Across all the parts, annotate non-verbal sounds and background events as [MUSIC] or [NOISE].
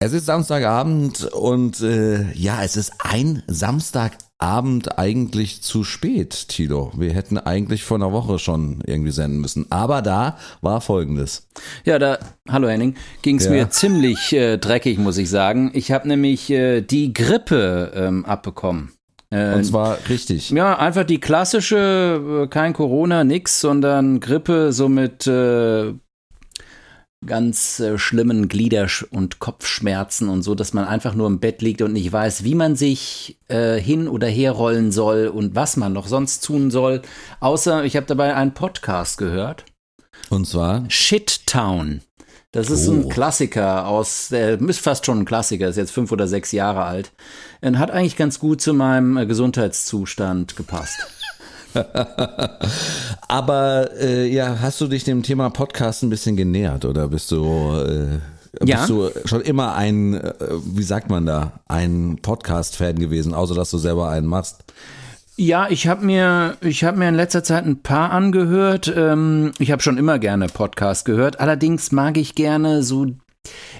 Es ist Samstagabend und äh, ja, es ist ein Samstagabend eigentlich zu spät, Tilo. Wir hätten eigentlich vor einer Woche schon irgendwie senden müssen. Aber da war folgendes. Ja, da, hallo Henning, ging es Ja. mir ziemlich äh, dreckig, muss ich sagen. Ich habe nämlich äh, die Grippe ähm, abbekommen. Äh, Und zwar richtig. ja, einfach die klassische, äh, kein Corona, nix, sondern Grippe, so mit äh, ganz äh, schlimmen Glieder- und Kopfschmerzen und so, dass man einfach nur im Bett liegt und nicht weiß, wie man sich äh, hin oder herrollen soll und was man noch sonst tun soll. Außer, ich habe dabei einen Podcast gehört. Und zwar, Shit Town. Das ist Oh. ein Klassiker aus, der ist fast schon ein Klassiker, ist jetzt fünf oder sechs Jahre alt. Und hat eigentlich ganz gut zu meinem äh, Gesundheitszustand gepasst. [LAUGHS] aber äh, ja, hast du dich dem Thema Podcast ein bisschen genähert oder bist du, äh, Ja. bist du schon immer ein, äh, wie sagt man da, ein Podcast-Fan gewesen, außer dass du selber einen machst? Ja, ich habe mir, ich habe mir in letzter Zeit ein paar angehört. Ähm, ich habe schon immer gerne Podcast gehört. Allerdings mag ich gerne so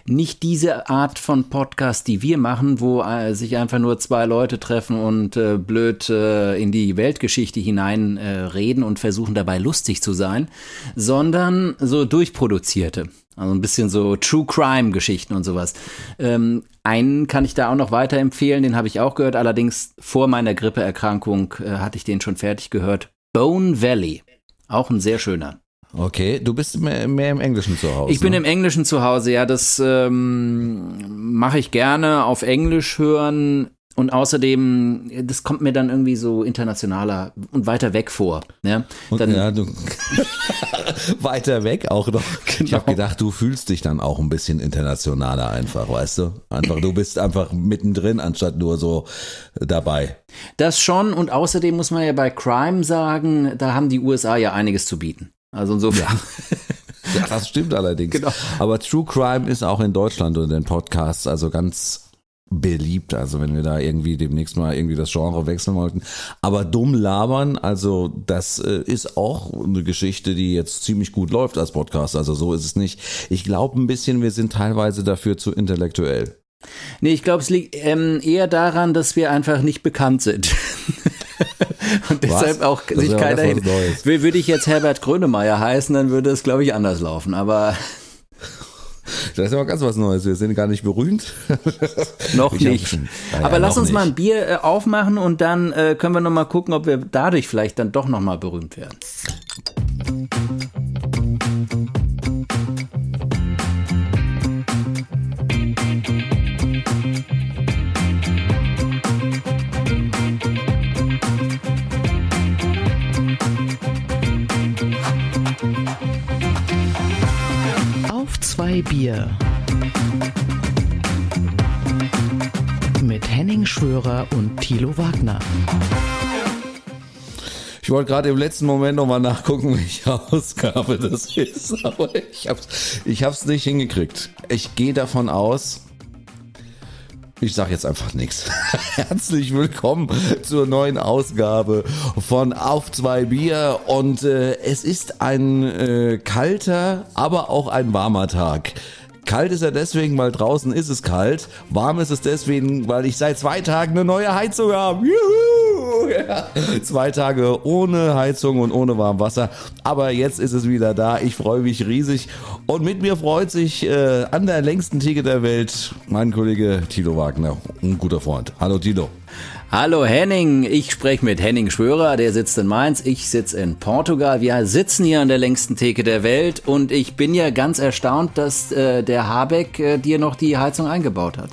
nicht diese Art von Podcast, die wir machen, wo äh, sich einfach nur zwei Leute treffen und äh, blöd äh, in die Weltgeschichte hinein äh, und versuchen dabei lustig zu sein, sondern so durchproduzierte. Also ein bisschen so True Crime Geschichten und sowas. Ähm, einen kann ich da auch noch weiterempfehlen, den habe ich auch gehört, allerdings vor meiner Grippeerkrankung äh, hatte ich den schon fertig gehört. Bone Valley. Auch ein sehr schöner. Okay, du bist mehr, mehr im Englischen zu Hause. Ich bin ne? im Englischen zu Hause, ja, das ähm, mache ich gerne auf Englisch hören und außerdem, das kommt mir dann irgendwie so internationaler und weiter weg vor. Ja? Und, Dann, ja, du [LAUGHS] weiter weg auch noch. Ich Genau. habe gedacht, du fühlst dich dann auch ein bisschen internationaler einfach, weißt du? Einfach, du bist einfach mittendrin, anstatt nur so dabei. Das schon und außerdem muss man ja bei Crime sagen, da haben die USA ja einiges zu bieten. Also insofern. Ja, das stimmt allerdings. Genau. Aber True Crime ist auch in Deutschland und den Podcasts also ganz beliebt. Also wenn wir da irgendwie demnächst mal irgendwie das Genre wechseln wollten. Aber dumm labern, also das äh, ist auch eine Geschichte, die jetzt ziemlich gut läuft als Podcast. Also so ist es nicht. Ich glaube ein bisschen, wir sind teilweise dafür zu intellektuell. Nee, ich glaube, es liegt ähm, eher daran, dass wir einfach nicht bekannt sind. [LAUGHS] [LAUGHS] Und deshalb auch Das sich keiner was hin. Würde ich jetzt Herbert Grönemeyer heißen, dann würde es, glaube ich, anders laufen. Aber [LAUGHS] Das ist aber ganz was Neues. Wir sind gar nicht berühmt. [LAUGHS] noch Ich nicht. Ja, ja, Aber lass uns mal nicht. ein Bier äh, aufmachen und dann äh, können wir noch mal gucken, ob wir dadurch vielleicht dann doch noch mal berühmt werden. Zwei Bier. Mit Henning Schwörer und Thilo Wagner. Ich wollte gerade im letzten Moment nochmal nachgucken, welche Ausgabe das ist, aber ich hab's, ich hab's nicht hingekriegt. Ich gehe davon aus, ich sag jetzt einfach nichts. [LAUGHS] Herzlich willkommen zur neuen Ausgabe von Auf zwei Bier und äh, es ist ein äh, kalter, aber auch ein warmer Tag. Kalt ist er deswegen, weil draußen ist es kalt. Warm ist es deswegen, weil ich seit zwei Tagen eine neue Heizung habe. Juhu! Ja. Zwei Tage ohne Heizung und ohne Warmwasser. Aber jetzt ist es wieder da. Ich freue mich riesig. Und mit mir freut sich äh, an der längsten Theke der Welt mein Kollege Tilo Wagner. Ein guter Freund. Hallo Tilo. Hallo Henning, ich spreche mit Henning Schwörer, der sitzt in Mainz, ich sitze in Portugal. Wir sitzen hier an der längsten Theke der Welt und ich bin ja ganz erstaunt, dass äh, der Habeck äh, dir noch die Heizung eingebaut hat.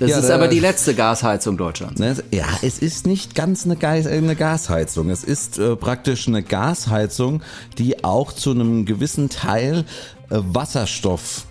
Das Ja, ist aber die letzte Gasheizung Deutschlands. Ne, Ja, es ist nicht ganz eine, Gas, eine Gasheizung. Es ist äh, praktisch eine Gasheizung, die auch zu einem gewissen Teil äh, Wasserstoff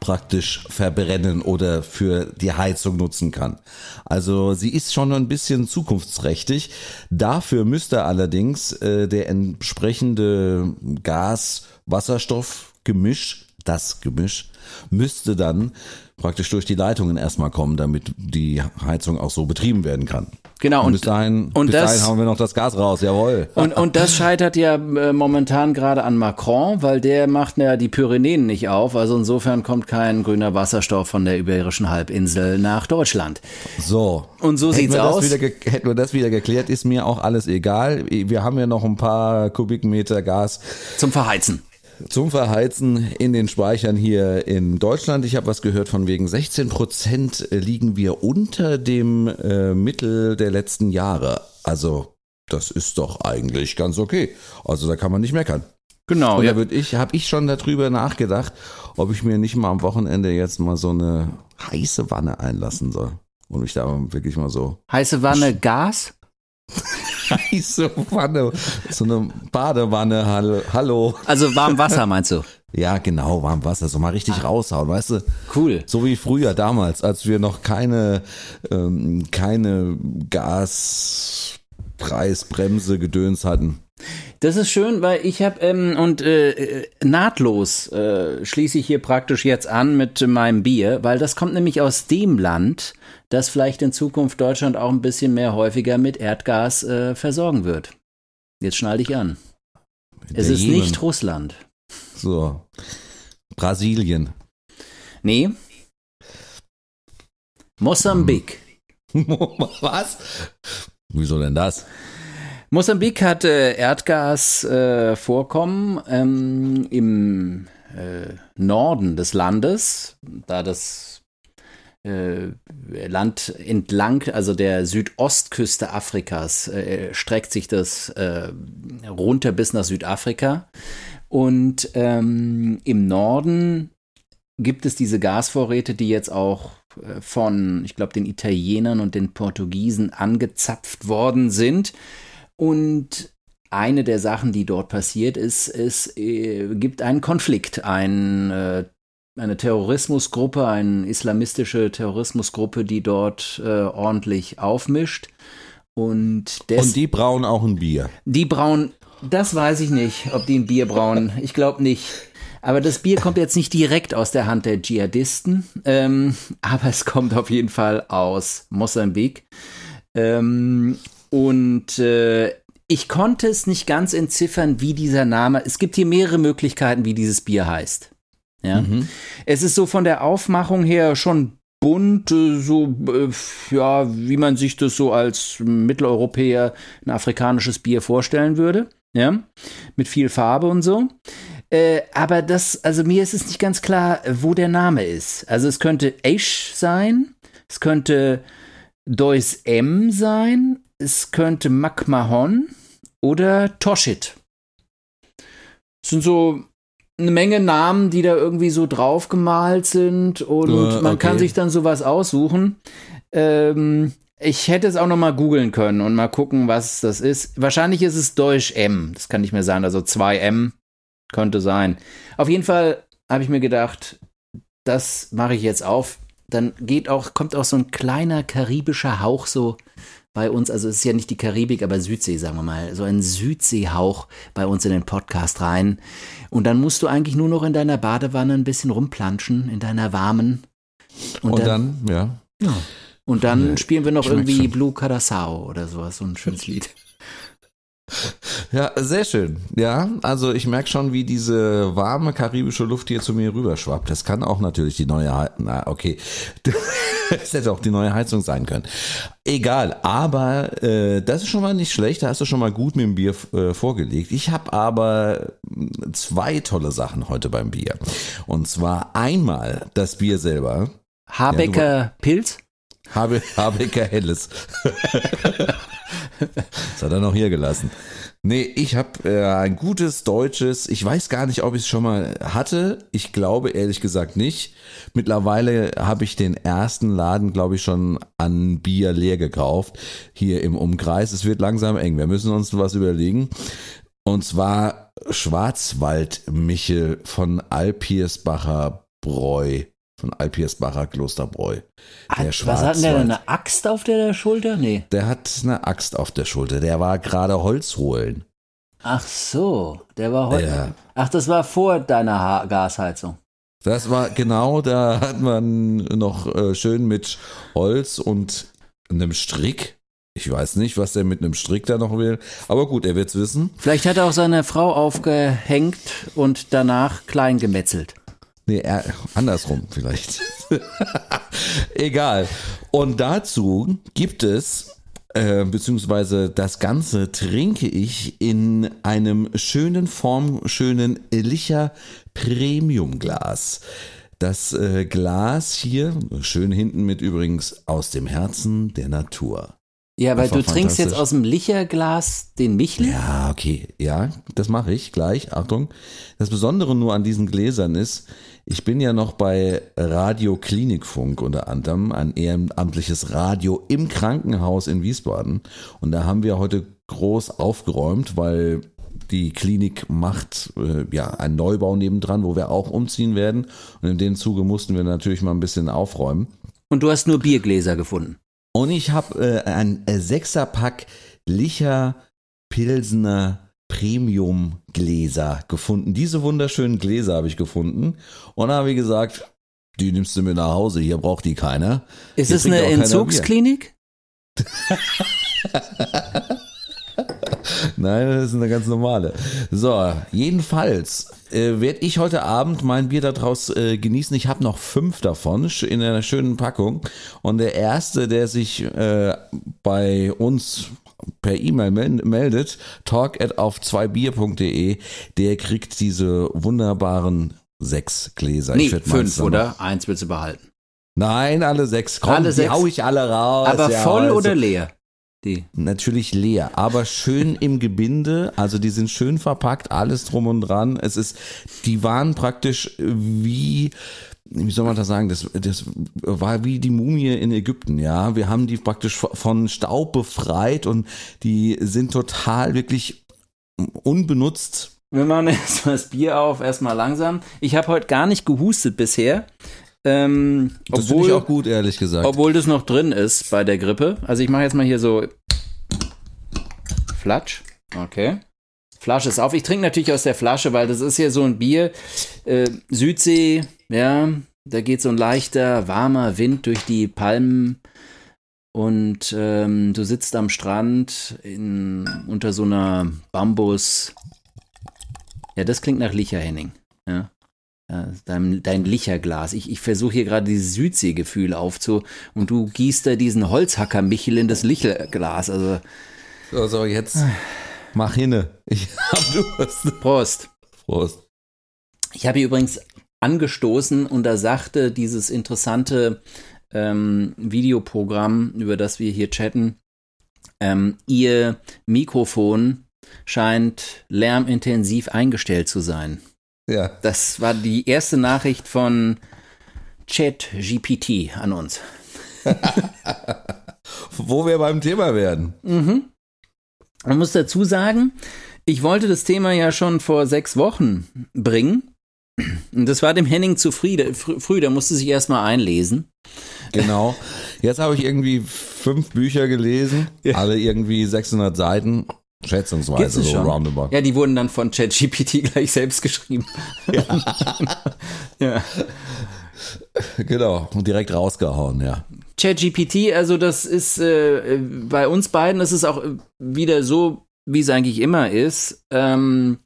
praktisch verbrennen oder für die Heizung nutzen kann. Also sie ist schon ein bisschen zukunftsträchtig. Dafür müsste allerdings äh, der entsprechende Gas-Wasserstoff-Gemisch das Gemisch, müsste dann praktisch durch die Leitungen erstmal kommen, damit die Heizung auch so betrieben werden kann. Genau, Und, und- bis dahin, und bis das- dahin hauen wir noch das Gas raus, jawohl. Und, und das scheitert ja äh, momentan gerade an Macron, weil der macht ja die Pyrenäen nicht auf. Also insofern kommt kein grüner Wasserstoff von der Iberischen Halbinsel nach Deutschland. So. Und so hätten sieht's aus. Hätten wir das wieder geklärt, ist mir auch alles egal. Wir haben ja noch ein paar Kubikmeter Gas Zum Verheizen. Zum Verheizen in den Speichern hier in Deutschland. Ich habe was gehört von wegen 16 Prozent liegen wir unter dem äh, Mittel der letzten Jahre. Also das ist doch eigentlich ganz okay. Also da kann man nicht meckern. Genau, Und ja. da würde ich, habe ich schon darüber nachgedacht, ob ich mir nicht mal am Wochenende jetzt mal so eine heiße Wanne einlassen soll. Und mich da wirklich mal so Heiße Wanne Gas? [LAUGHS] heiße Wanne, so eine Badewanne, hallo, hallo. Also warm Wasser meinst du? Ja, genau, warm Wasser, so mal richtig raushauen, weißt du? Cool. So wie früher damals, als wir noch keine, ähm, keine Gaspreisbremse Gedöns hatten. Das ist schön, weil ich habe ähm, und äh, äh, nahtlos äh, schließe ich hier praktisch jetzt an mit meinem Bier, weil das kommt nämlich aus dem Land, das vielleicht in Zukunft Deutschland auch ein bisschen mehr häufiger mit Erdgas äh, versorgen wird. Jetzt schnall dich an. Es Der ist Jemen. nicht Russland. So. Brasilien. Nee. Mosambik. [LAUGHS] Was? Wieso denn das? Mosambik hat äh, Erdgasvorkommen äh, ähm, im äh, Norden des Landes, da das Land entlang, also der Südostküste Afrikas, äh, streckt sich das äh, runter bis nach Südafrika. Und ähm, im Norden gibt es diese Gasvorräte, die jetzt auch äh, von, ich glaube, den Italienern und den Portugiesen angezapft worden sind. Und eine der Sachen, die dort passiert ist, es äh, gibt einen Konflikt, ein, äh, eine Terrorismusgruppe, eine islamistische Terrorismusgruppe, die dort äh, ordentlich aufmischt. Und, des, Und die brauen auch ein Bier. die brauen, das weiß ich nicht, ob die ein Bier brauen. Ich glaube nicht. Aber das Bier kommt jetzt nicht direkt aus der Hand der Dschihadisten, ähm, aber es kommt auf jeden Fall aus Mosambik. Ähm, und äh, ich konnte es nicht ganz entziffern, wie dieser Name. Es gibt hier mehrere Möglichkeiten, wie dieses Bier heißt. Ja. Es ist so von der Aufmachung her schon bunt, äh, so äh, ja, wie man sich das so als Mitteleuropäer ein afrikanisches Bier vorstellen würde. Ja, mit viel Farbe und so. Äh, aber das, also mir ist es nicht ganz klar, wo der Name ist. Also es könnte Eish sein, es könnte Deus M sein, es könnte Makmahon oder Toshit. Das sind so eine Menge Namen, die da irgendwie so drauf gemalt sind und man okay. kann sich dann sowas aussuchen. Ähm, ich hätte es auch noch mal googeln können und mal gucken, was das ist. Wahrscheinlich ist es Deutsch M, das kann ich mir sagen, also 2M könnte sein. Auf jeden Fall habe ich mir gedacht, das mache ich jetzt auf. Dann geht auch, kommt auch so ein kleiner karibischer Hauch so bei uns, also es ist ja nicht die Karibik, aber Südsee, sagen wir mal, so ein Südseehauch bei uns in den Podcast rein. Und dann musst du eigentlich nur noch in deiner Badewanne ein bisschen rumplanschen, in deiner warmen. Und, dann, ja. ja. Und dann Nee, spielen wir noch irgendwie schon. Blue Curaçao oder sowas, so ein schönes Lied. Ja, sehr schön. Ja, also ich merke schon, wie diese warme karibische Luft hier zu mir rüberschwappt. Das kann auch natürlich die neue Heizung, na okay, [LAUGHS] das hätte auch die neue Heizung sein können. Egal, aber äh, das ist schon mal nicht schlecht, da hast du schon mal gut mit dem Bier äh, vorgelegt. Ich habe aber mh, zwei tolle Sachen heute beim Bier. Und zwar einmal das Bier selber, Habecker Pilz? habe Habecker Helles. [LAUGHS] [LAUGHS] das hat er noch hier gelassen. Nee, ich habe äh, ein gutes deutsches, ich weiß gar nicht, ob ich es schon mal hatte. Ich glaube ehrlich gesagt nicht. Mittlerweile habe ich den ersten Laden, glaube ich, schon an Bier leer gekauft. Hier im Umkreis. Es wird langsam eng. Wir müssen uns was überlegen. Und zwar Schwarzwaldmichel von Alpiersbacher Bräu. Von Alpiersbacher Klosterbräu. Der Was hat denn der denn, eine Axt auf der Schulter? Nee. Der hat eine Axt auf der Schulter. Der war gerade Holz holen. Ach so, der war heute. Ja. Ach, das war vor deiner ha Gasheizung. Das war genau, da hat man noch äh, schön mit Holz und einem Strick. Ich weiß nicht, was der mit einem Strick da noch will. Aber gut, er wird's wissen. Vielleicht hat er auch seine Frau aufgehängt und danach klein gemetzelt. Nee, er, andersrum vielleicht. [LAUGHS] Egal. Und dazu gibt es, äh, beziehungsweise das Ganze trinke ich in einem schönen, formschönen Licher Premium-Glas. Das äh, Glas hier, schön hinten mit übrigens aus dem Herzen der Natur. Ja, weil du trinkst jetzt aus dem Licherglas den Michel? Ja, okay. Ja, das mache ich gleich. Achtung. Das Besondere nur an diesen Gläsern ist, ich bin ja noch bei Radio Klinikfunk unter anderem, ein ehrenamtliches Radio im Krankenhaus in Wiesbaden. Und da haben wir heute groß aufgeräumt, weil die Klinik macht äh, ja einen Neubau nebendran, wo wir auch umziehen werden. Und in dem Zuge mussten wir natürlich mal ein bisschen aufräumen. Und du hast nur Biergläser gefunden. Und ich habe äh, ein äh, Sechserpack Licher Pilsener Premium Gläser gefunden. Diese wunderschönen Gläser habe ich gefunden. Und da habe ich gesagt, die nimmst du mit nach Hause, hier braucht die keiner. Ist es eine Entzugsklinik? [LAUGHS] Nein, das ist eine ganz normale. So, jedenfalls äh, werde ich heute Abend mein Bier daraus äh, genießen. Ich habe noch fünf davon in einer schönen Packung. Und der erste, der sich äh, bei uns per E-Mail mel- meldet, talk at auf 2bier.de, der kriegt diese wunderbaren sechs Gläser. Nee, fünf, oder? Eins willst du behalten. Nein, alle sechs. Komm, Alle die sechs? hau ich alle raus. Aber Ja, voll also- oder leer? Die. Natürlich leer, aber schön im Gebinde. Also die sind schön verpackt, alles drum und dran. Es ist, die waren praktisch wie, wie soll man das sagen? Das, das war wie die Mumie in Ägypten. Ja, wir haben die praktisch von Staub befreit und die sind total wirklich unbenutzt. Wir machen [LAUGHS] erstmal das Bier auf, erstmal langsam. Ich habe heute gar nicht gehustet bisher. Ähm, Das obwohl, ich auch gut, ehrlich gesagt. obwohl das noch drin ist bei der Grippe. Also ich mache jetzt mal hier so Flatsch. Okay. Flasche ist auf. Ich trinke natürlich aus der Flasche, weil das ist ja so ein Bier. Äh, Südsee, ja, da geht so ein leichter, warmer Wind durch die Palmen. Und ähm, du sitzt am Strand in, unter so einer Bambus. Ja, das klingt nach Licher, Henning. Ja. Dein, dein Licherglas. Ich, ich versuche hier gerade dieses Südseegefühl aufzu und du gießt da diesen Holzhacker-Michel in das Licherglas. Also, So, so, jetzt mach hinne. Ich [LAUGHS] hab Durst. Prost. Prost. Ich habe hier übrigens angestoßen und da sagte dieses interessante ähm, Videoprogramm, über das wir hier chatten, ähm, ihr Mikrofon scheint lärmintensiv eingestellt zu sein. Ja. Das war die erste Nachricht von ChatGPT an uns. [LAUGHS] Wo wir beim Thema werden. Man muss dazu sagen, ich wollte das Thema ja schon vor sechs Wochen bringen. Und das war dem Henning zu früh, fr- früh der musste sich erstmal einlesen. Genau. Jetzt habe ich irgendwie fünf Bücher gelesen, alle irgendwie 600 Seiten, schätzungsweise so roundabout. Ja, die wurden dann von ChatGPT [LAUGHS] gleich selbst geschrieben. [LAUGHS] ja. Genau, und direkt rausgehauen, ja. ChatGPT, also das ist äh, bei uns beiden, das ist auch wieder so, wie es eigentlich immer ist. Ähm,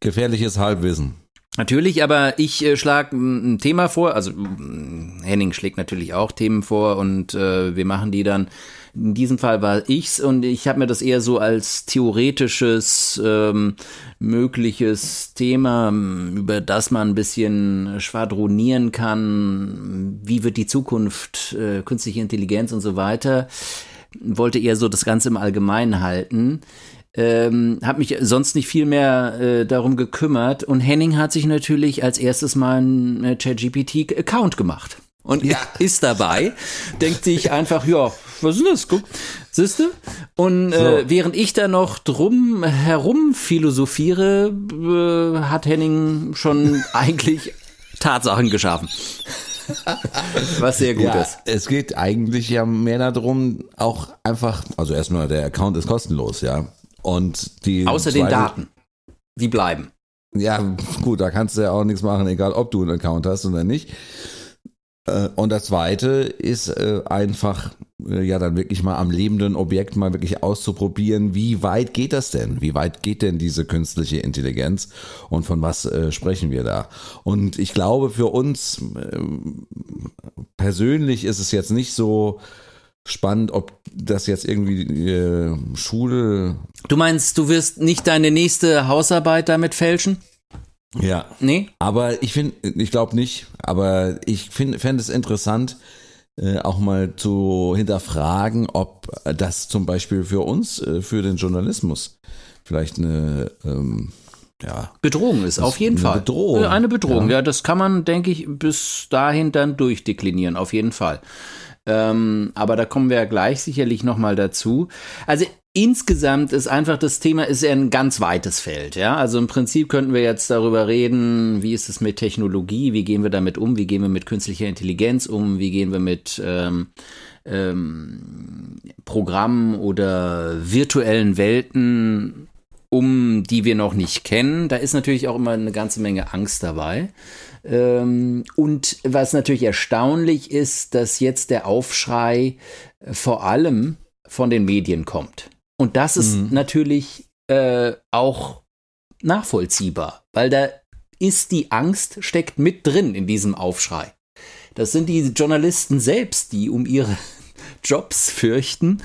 Gefährliches Halbwissen. Natürlich, aber ich äh, schlage ein Thema vor, also mm, Henning schlägt natürlich auch Themen vor und äh, wir machen die dann. In diesem Fall war ich's und ich habe mir das eher so als theoretisches ähm, mögliches Thema, m, über das man ein bisschen schwadronieren kann. Wie wird die Zukunft, äh, künstliche Intelligenz und so weiter. Wollte eher so das Ganze im Allgemeinen halten. Ähm, habe mich sonst nicht viel mehr äh, darum gekümmert und Henning hat sich natürlich als erstes mal einen äh, ChatGPT-Account gemacht. Und Ja. ist dabei, denkt sich einfach, ja, was ist das? Guck, siehste? Und äh, So. während ich da noch drum herum philosophiere, äh, hat Henning schon [LAUGHS] eigentlich Tatsachen geschaffen. Was sehr gut ja, ist. es geht eigentlich ja mehr darum, auch einfach, also erstmal der Account ist kostenlos, ja. Und die Außer den Daten. Die bleiben. Ja, gut, da kannst du ja auch nichts machen, egal ob du einen Account hast oder nicht. Äh, Und das zweite ist äh, einfach, äh, ja, dann wirklich mal am lebenden Objekt mal wirklich auszuprobieren, wie weit geht das denn? Wie weit geht denn diese künstliche Intelligenz und von was sprechen wir da? Und ich glaube, für uns persönlich ist es jetzt nicht so spannend, ob das jetzt irgendwie Schule, Du meinst, du wirst nicht deine nächste Hausarbeit damit fälschen? Ja, Nee? Aber ich finde, ich glaube nicht, aber ich fände es interessant, äh, auch mal zu hinterfragen, ob das zum Beispiel für uns, äh, für den Journalismus, vielleicht eine, ähm, ja, Bedrohung ist, auf jeden eine Fall. Bedrohung, Äh, Eine Bedrohung, ja. ja. das kann man, denke ich, bis dahin dann durchdeklinieren, auf jeden Fall. Ähm, aber da kommen wir ja gleich sicherlich nochmal dazu. Also insgesamt ist einfach das Thema ist ein ganz weites Feld, ja. Also im Prinzip könnten wir jetzt darüber reden, wie ist es mit Technologie, wie gehen wir damit um, wie gehen wir mit künstlicher Intelligenz um, wie gehen wir mit ähm, ähm, Programmen oder virtuellen Welten um, die wir noch nicht kennen. Da ist natürlich auch immer eine ganze Menge Angst dabei. Ähm, und was natürlich erstaunlich ist, dass jetzt der Aufschrei vor allem von den Medien kommt. Und das ist Mhm. natürlich äh, auch nachvollziehbar, weil da ist die Angst, steckt mit drin in diesem Aufschrei. Das sind die Journalisten selbst, die um ihre [LAUGHS] Jobs fürchten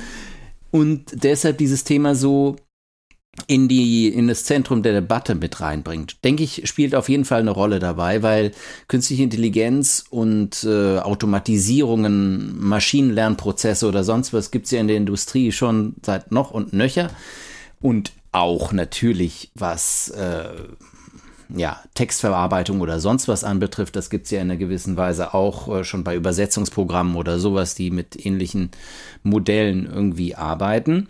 und deshalb dieses Thema so in die in das Zentrum der Debatte mit reinbringt. Denke ich, spielt auf jeden Fall eine Rolle dabei, weil künstliche Intelligenz und äh, Automatisierungen, Maschinenlernprozesse oder sonst was gibt's ja in der Industrie schon seit noch und nöcher und auch natürlich was äh, ja, Textverarbeitung oder sonst was anbetrifft, das gibt's ja in einer gewissen Weise auch äh, schon bei Übersetzungsprogrammen oder sowas, die mit ähnlichen Modellen irgendwie arbeiten.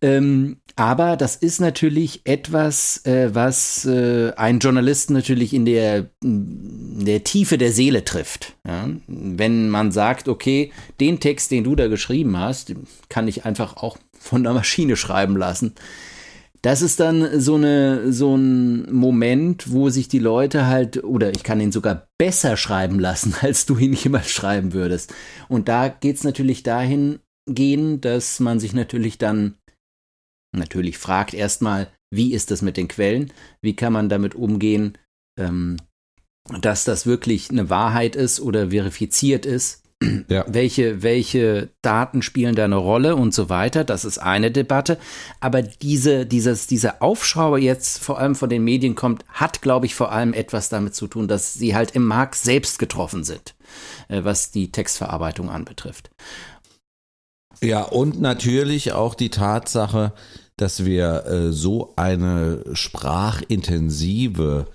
Ähm, aber das ist natürlich etwas, äh, was äh, einen Journalisten natürlich in der, in der Tiefe der Seele trifft. Ja? Wenn man sagt, okay, den Text, den du da geschrieben hast, kann ich einfach auch von der Maschine schreiben lassen. Das ist dann so, eine, so ein Moment, wo sich die Leute halt, oder ich kann ihn sogar besser schreiben lassen, [LAUGHS] als du ihn jemals schreiben würdest. Und da geht's natürlich dahin gehen, dass man sich natürlich dann natürlich fragt erstmal, wie ist das mit den Quellen? Wie kann man damit umgehen, ähm, dass das wirklich eine Wahrheit ist oder verifiziert ist? [CLEARS THROAT] ja. welche, welche Daten spielen da eine Rolle und so weiter. Das ist eine Debatte. Aber diese, dieses, dieser Aufschrauber jetzt vor allem von den Medien kommt, hat, glaube ich, vor allem etwas damit zu tun, dass sie halt im Markt selbst getroffen sind, äh, was die Textverarbeitung anbetrifft. Ja, und natürlich auch die Tatsache, dass wir äh, so eine sprachintensive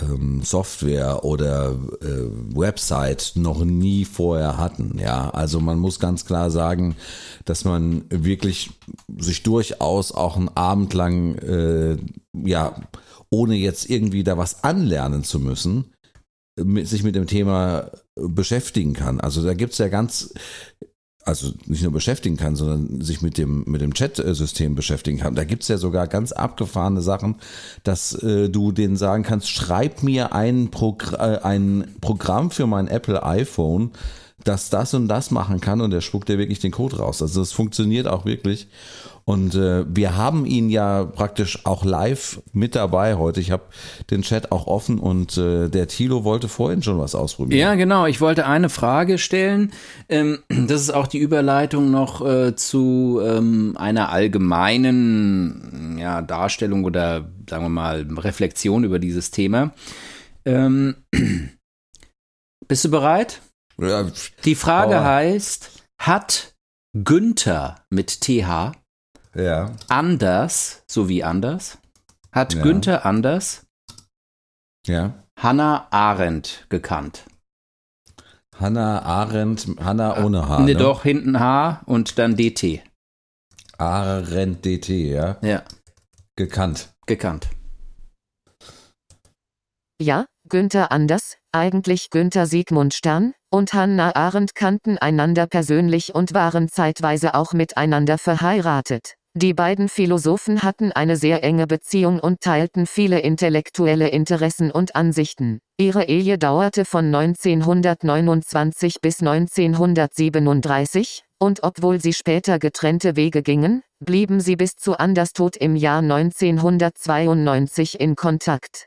ähm, Software oder äh, Website noch nie vorher hatten. Ja, also man muss ganz klar sagen, dass man wirklich sich durchaus auch einen Abend lang, äh, ja, ohne jetzt irgendwie da was anlernen zu müssen, mit, sich mit dem Thema beschäftigen kann. Also da gibt's ja ganz also nicht nur beschäftigen kann, sondern sich mit dem, mit dem Chat-System beschäftigen kann. Da gibt's ja sogar ganz abgefahrene Sachen, dass äh, du denen sagen kannst, schreib mir ein, Progr äh, ein Programm für mein Apple iPhone, das das und das machen kann und der spuckt dir wirklich den Code raus. Also das funktioniert auch wirklich. Und äh, wir haben ihn ja praktisch auch live mit dabei heute. Ich habe den Chat auch offen und äh, der Thilo wollte vorhin schon was ausprobieren. Ja, genau. Ich wollte eine Frage stellen. Ähm, [CLEARS THROAT] das ist auch die Überleitung noch äh, zu ähm, einer allgemeinen ja, Darstellung oder sagen wir mal Reflexion über dieses Thema. Ähm, [CLEARS THROAT] bist du bereit? Ja, Die Frage Oh. heißt, hat Günther mit TH ja. anders, so wie anders, hat Ja. Günther anders ja. Hannah Arendt gekannt? Hannah Arendt, Hannah ohne H. ne, ne? doch, hinten H und dann DT. Arendt DT, ja. Ja, Gekannt. gekannt. Ja, Günther Anders, eigentlich Günther Sigmund Stern, und Hannah Arendt kannten einander persönlich und waren zeitweise auch miteinander verheiratet. Die beiden Philosophen hatten eine sehr enge Beziehung und teilten viele intellektuelle Interessen und Ansichten. Ihre Ehe dauerte von 1929 bis 1937, und obwohl sie später getrennte Wege gingen, blieben sie bis zu Anders Tod im Jahr 1992 in Kontakt.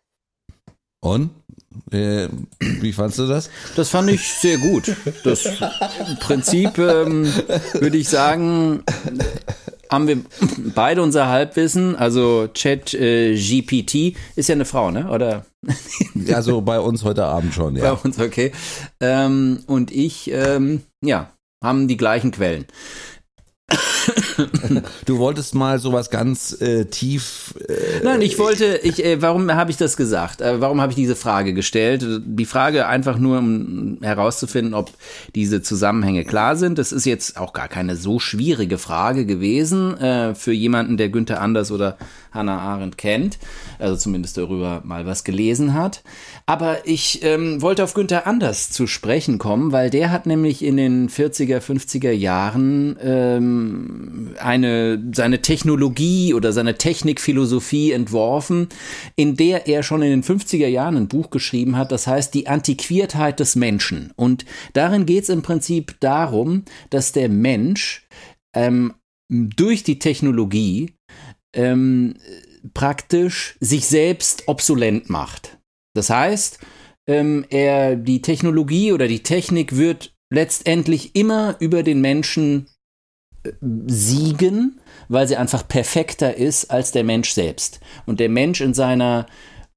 Und? Äh, wie fandst du das? Das fand ich sehr gut. Das im Prinzip ähm, würde ich sagen, haben wir beide unser Halbwissen. Also Chat äh, GPT ist ja eine Frau, ne? Oder? Also bei uns heute Abend schon, ja. Bei uns, okay. Ähm, und ich, ähm, ja, haben die gleichen Quellen. Du wolltest mal sowas ganz äh, tief. Äh, Nein, ich wollte, ich, äh, warum habe ich das gesagt? Äh, warum habe ich diese Frage gestellt? Die Frage einfach nur, um herauszufinden, ob diese Zusammenhänge klar sind. Das ist jetzt auch gar keine so schwierige Frage gewesen äh, für jemanden, der Günther Anders oder Hannah Arendt kennt, also zumindest darüber mal was gelesen hat. Aber ich ähm, wollte auf Günther Anders zu sprechen kommen, weil der hat nämlich in den 40er, 50er Jahren ähm, eine, seine Technologie oder seine Technikphilosophie entworfen, in der er schon in den 50er Jahren ein Buch geschrieben hat, das heißt Die Antiquiertheit des Menschen. Und darin geht es im Prinzip darum, dass der Mensch ähm, durch die Technologie ähm, praktisch sich selbst obsolent macht. Das heißt, ähm, er, die Technologie oder die Technik wird letztendlich immer über den Menschen siegen, weil sie einfach perfekter ist als der Mensch selbst. Und der Mensch in seiner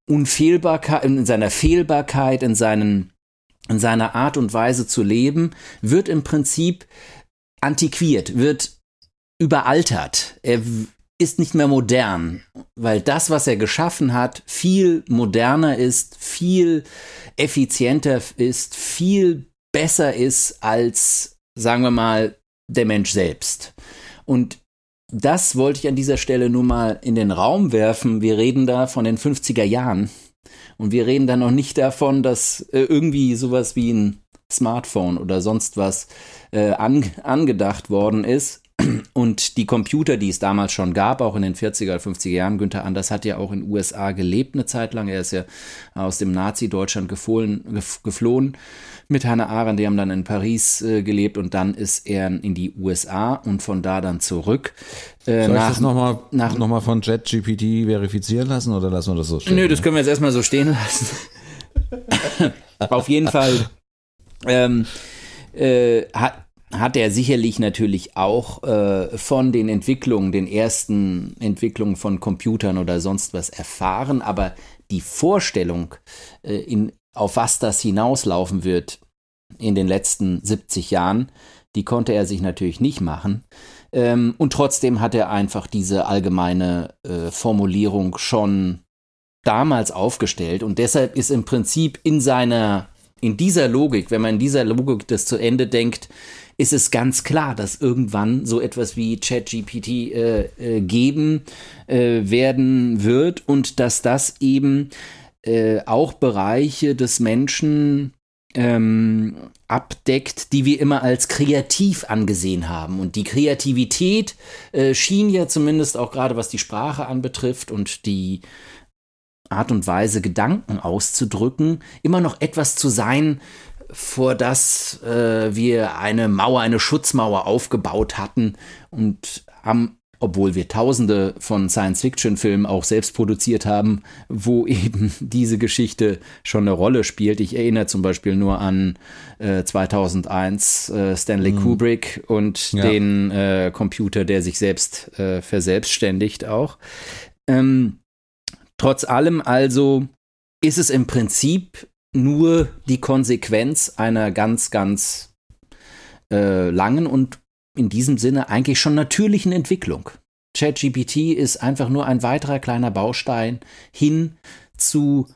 Unfehlbarkeit, in seiner Fehlbarkeit, in, seinen, in seiner Art und Weise zu leben, wird im Prinzip antiquiert, wird überaltert. Er ist nicht mehr modern, weil das, was er geschaffen hat, viel moderner ist, viel effizienter ist, viel besser ist als, sagen wir mal, der Mensch selbst. Und das wollte ich an dieser Stelle nur mal in den Raum werfen. Wir reden da von den 50er Jahren. Und wir reden da noch nicht davon, dass äh, irgendwie sowas wie ein Smartphone oder sonst was äh, an, angedacht worden ist, und die Computer, die es damals schon gab, auch in den 40er, 50er Jahren, Günther Anders hat ja auch in den USA gelebt eine Zeit lang. Er ist ja aus dem Nazi-Deutschland geflohen mit Hannah Arendt. Die haben dann in Paris äh, gelebt und dann ist er in die USA und von da dann zurück. Äh, Soll nach, ich das nochmal noch mal von JetGPT verifizieren lassen oder lassen wir das so stehen? Nö, das können wir jetzt erstmal so stehen lassen. [LAUGHS] Auf jeden Fall ähm, äh, hat, hat er sicherlich natürlich auch äh, von den Entwicklungen, den ersten Entwicklungen von Computern oder sonst was erfahren, aber die Vorstellung, äh, in, auf was das hinauslaufen wird in den letzten 70 Jahren, die konnte er sich natürlich nicht machen. Ähm, und trotzdem hat er einfach diese allgemeine äh, Formulierung schon damals aufgestellt und deshalb ist im Prinzip in seiner in dieser Logik, wenn man in dieser Logik das zu Ende denkt, ist es ganz klar, dass irgendwann so etwas wie ChatGPT äh, äh, geben äh, werden wird und dass das eben äh, auch Bereiche des Menschen ähm, abdeckt, die wir immer als kreativ angesehen haben. Und die Kreativität äh, schien ja zumindest auch gerade was die Sprache anbetrifft und die Art und Weise, Gedanken auszudrücken, immer noch etwas zu sein, vor das äh, wir eine Mauer, eine Schutzmauer aufgebaut hatten und haben, obwohl wir tausende von Science-Fiction-Filmen auch selbst produziert haben, wo [LAUGHS] eben diese Geschichte schon eine Rolle spielt. Ich erinnere zum Beispiel nur an äh, 2001 äh, Stanley mhm. Kubrick und ja. den äh, Computer, der sich selbst äh, verselbstständigt auch. Ähm, trotz allem also ist es im Prinzip nur die Konsequenz einer ganz, ganz äh, langen und in diesem Sinne eigentlich schon natürlichen Entwicklung. ChatGPT ist einfach nur ein weiterer kleiner Baustein hin zu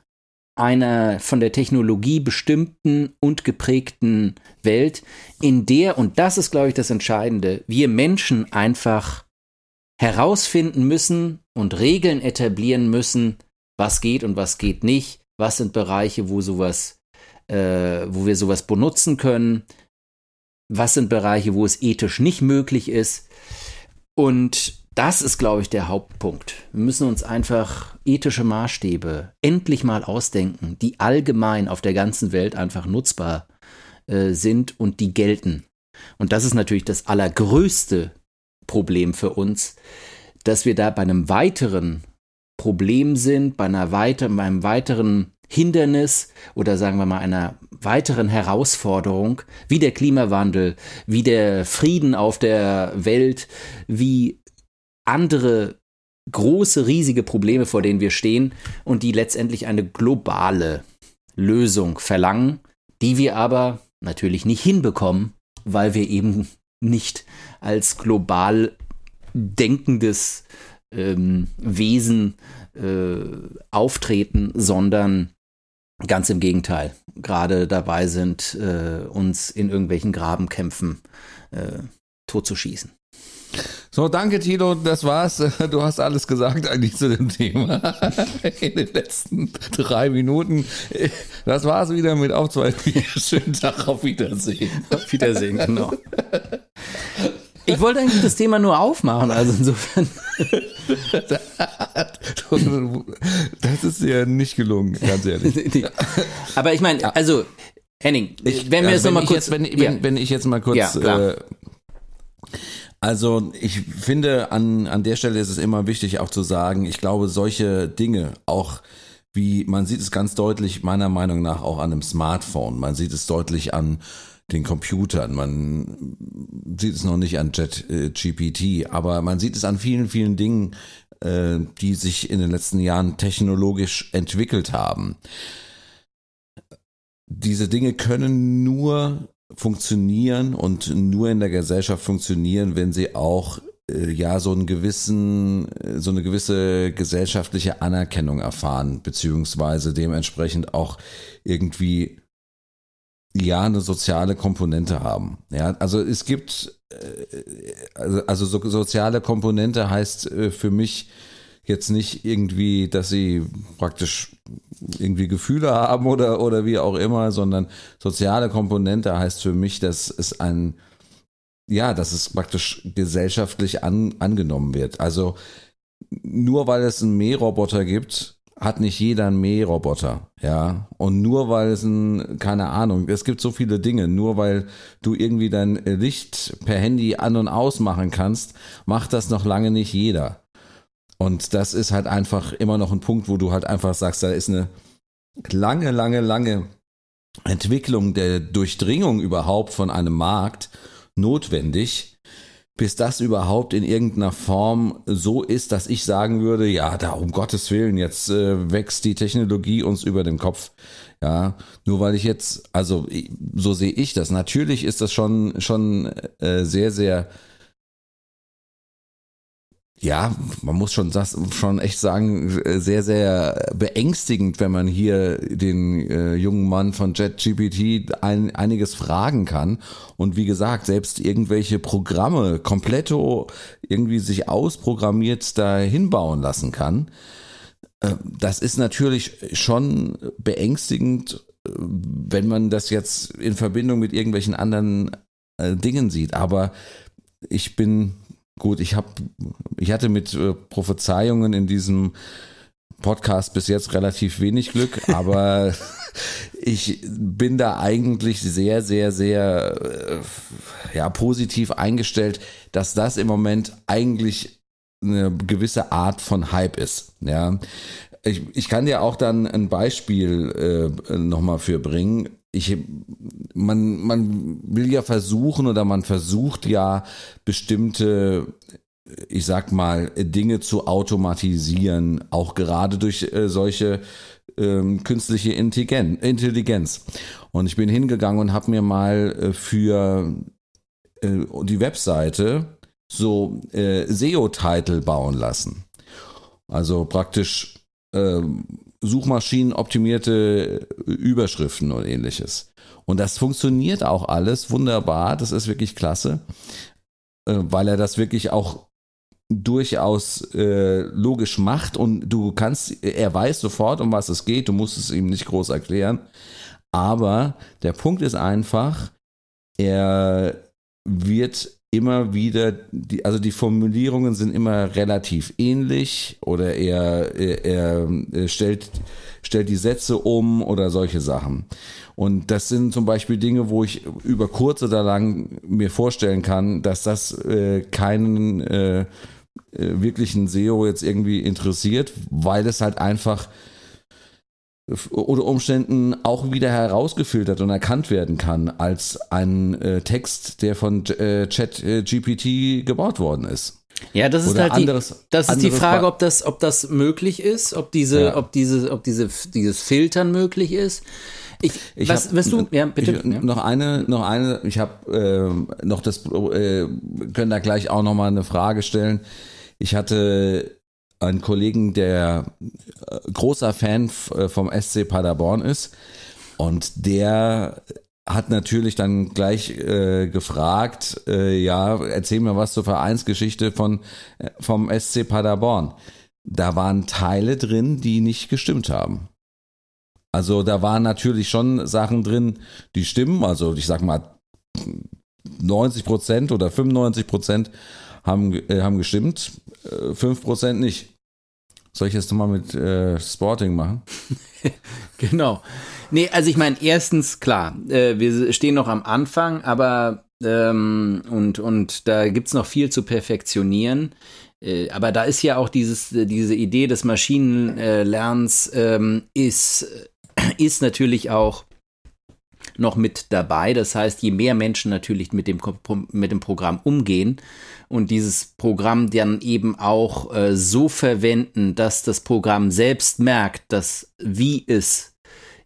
einer von der Technologie bestimmten und geprägten Welt, in der, und das ist, glaube ich, das Entscheidende, wir Menschen einfach herausfinden müssen und Regeln etablieren müssen, was geht und was geht nicht, was sind Bereiche, wo sowas, äh, wo wir sowas benutzen können, was sind Bereiche, wo es ethisch nicht möglich ist. Und das ist, glaube ich, der Hauptpunkt. Wir müssen uns einfach ethische Maßstäbe endlich mal ausdenken, die allgemein auf der ganzen Welt einfach nutzbar äh, sind und die gelten. Und das ist natürlich das allergrößte Problem für uns, dass wir da bei einem weiteren Problem sind, bei einer weiter, einem weiteren Hindernis oder sagen wir mal einer weiteren Herausforderung, wie der Klimawandel, wie der Frieden auf der Welt, wie andere große, riesige Probleme, vor denen wir stehen und die letztendlich eine globale Lösung verlangen, die wir aber natürlich nicht hinbekommen, weil wir eben nicht als global denkendes ähm, Wesen äh, auftreten, sondern ganz im Gegenteil, gerade dabei sind, äh, uns in irgendwelchen Grabenkämpfen äh, totzuschießen. So, danke Tilo, das war's. [LAUGHS] Du hast alles gesagt eigentlich zu dem Thema [LAUGHS] in den letzten drei Minuten. Das war's wieder mit auf zwei [LAUGHS] Schönen Tag, auf Wiedersehen. Auf Wiedersehen, genau. Ich wollte eigentlich das Thema nur aufmachen, also insofern. Das ist ja nicht gelungen, ganz ehrlich. [LAUGHS] Aber ich meine, also Henning, Ich, wenn wir also jetzt nochmal ich kurz. Jetzt, wenn, ja. wenn, wenn ich jetzt mal kurz. Ja, äh, also ich finde, an, an der Stelle ist es immer wichtig auch zu sagen, ich glaube, solche Dinge, auch wie, man sieht es ganz deutlich, meiner Meinung nach, auch an einem Smartphone, man sieht es deutlich an den Computern, man sieht es noch nicht an JetGPT, aber man sieht es an vielen, vielen Dingen, äh, die sich in den letzten Jahren technologisch entwickelt haben. Diese Dinge können nur funktionieren und nur in der Gesellschaft funktionieren, wenn sie auch äh, ja so einen gewissen, äh, so eine gewisse gesellschaftliche Anerkennung erfahren, beziehungsweise dementsprechend auch irgendwie ja eine soziale Komponente haben. Ja, also es gibt äh, also, also so, soziale Komponente heißt äh, für mich jetzt nicht irgendwie, dass sie praktisch irgendwie Gefühle haben oder, oder wie auch immer, sondern soziale Komponente heißt für mich, dass es ein, ja, dass es praktisch gesellschaftlich an, angenommen wird. Also nur weil es einen Mähroboter gibt, hat nicht jeder einen Mähroboter, ja. Und nur weil es ein, keine Ahnung, es gibt so viele Dinge, nur weil du irgendwie dein Licht per Handy an und aus machen kannst, macht das noch lange nicht jeder. Und das ist halt einfach immer noch ein Punkt, wo du halt einfach sagst, da ist eine lange, lange, lange Entwicklung der Durchdringung überhaupt von einem Markt notwendig, bis das überhaupt in irgendeiner Form so ist, dass ich sagen würde, ja, da um Gottes Willen, jetzt äh, wächst die Technologie uns über den Kopf. Ja, nur weil ich jetzt, also so sehe ich das. Natürlich ist das schon, schon äh, sehr, sehr ja, man muss schon, das, schon echt sagen, sehr, sehr beängstigend, wenn man hier den äh, jungen Mann von JetGPT ein, einiges fragen kann. Und wie gesagt, selbst irgendwelche Programme kompletto irgendwie sich ausprogrammiert dahin bauen lassen kann. Äh, das ist natürlich schon beängstigend, äh, wenn man das jetzt in Verbindung mit irgendwelchen anderen äh, Dingen sieht. Aber ich bin Gut, ich habe, ich hatte mit äh, Prophezeiungen in diesem Podcast bis jetzt relativ wenig Glück, [LAUGHS] aber ich bin da eigentlich sehr, sehr, sehr äh, ja, positiv eingestellt, dass das im Moment eigentlich eine gewisse Art von Hype ist. Ja, ich, ich kann dir auch dann ein Beispiel äh, nochmal für bringen. Ich, man, man will ja versuchen oder man versucht ja bestimmte, ich sag mal, Dinge zu automatisieren, auch gerade durch äh, solche ähm, künstliche Intelligenz. Und ich bin hingegangen und habe mir mal äh, für äh, die Webseite so äh, SEO-Title bauen lassen. Also praktisch ähm, suchmaschinenoptimierte Überschriften und ähnliches. Und das funktioniert auch alles wunderbar. Das ist wirklich klasse, äh, weil er das wirklich auch durchaus äh, logisch macht und du kannst, er weiß sofort, um was es geht, du musst es ihm nicht groß erklären. Aber der Punkt ist einfach, er wird immer wieder, die, also die Formulierungen sind immer relativ ähnlich oder er, er, er stellt, stellt die Sätze um oder solche Sachen. Und das sind zum Beispiel Dinge, wo ich über kurz oder lang mir vorstellen kann, dass das äh, keinen äh, äh wirklichen SEO jetzt irgendwie interessiert, weil es halt einfach oder Umständen auch wieder herausgefiltert und erkannt werden kann als ein äh, Text, der von äh, Chat äh, GPT gebaut worden ist. Ja, das ist Oder halt anderes- die, das ist die Frage, ob das, ob das möglich ist, ob diese, Ja. ob diese, ob diese, dieses Filtern möglich ist. Ich, Ich was, hab- was du, ja, bitte. Ich, ja. Noch eine, noch eine, ich habe ähm, noch das, äh, können da gleich auch noch mal eine Frage stellen. Ich hatte einen Kollegen, der äh, großer Fan äh, vom SC Paderborn ist und der hat natürlich dann gleich äh, gefragt, äh, ja, erzähl mir was zur Vereinsgeschichte von, äh, vom SC Paderborn. Da waren Teile drin, die nicht gestimmt haben. Also da waren natürlich schon Sachen drin, die stimmen. Also ich sag mal 90 Prozent oder 95 Prozent haben, äh, haben gestimmt, äh, 5 Prozent nicht. Soll ich jetzt nochmal mit äh, Sporting machen? [LAUGHS] Genau. Nee, also ich meine, erstens, klar, äh, wir stehen noch am Anfang, aber ähm, und, und da gibt's noch viel zu perfektionieren. Äh, aber da ist ja auch dieses, äh, diese Idee des Maschinenlernens ähm, ist, ist natürlich auch noch mit dabei. Das heißt, je mehr Menschen natürlich mit dem, mit dem Programm umgehen und dieses Programm dann eben auch äh, so verwenden, dass das Programm selbst merkt, dass wie es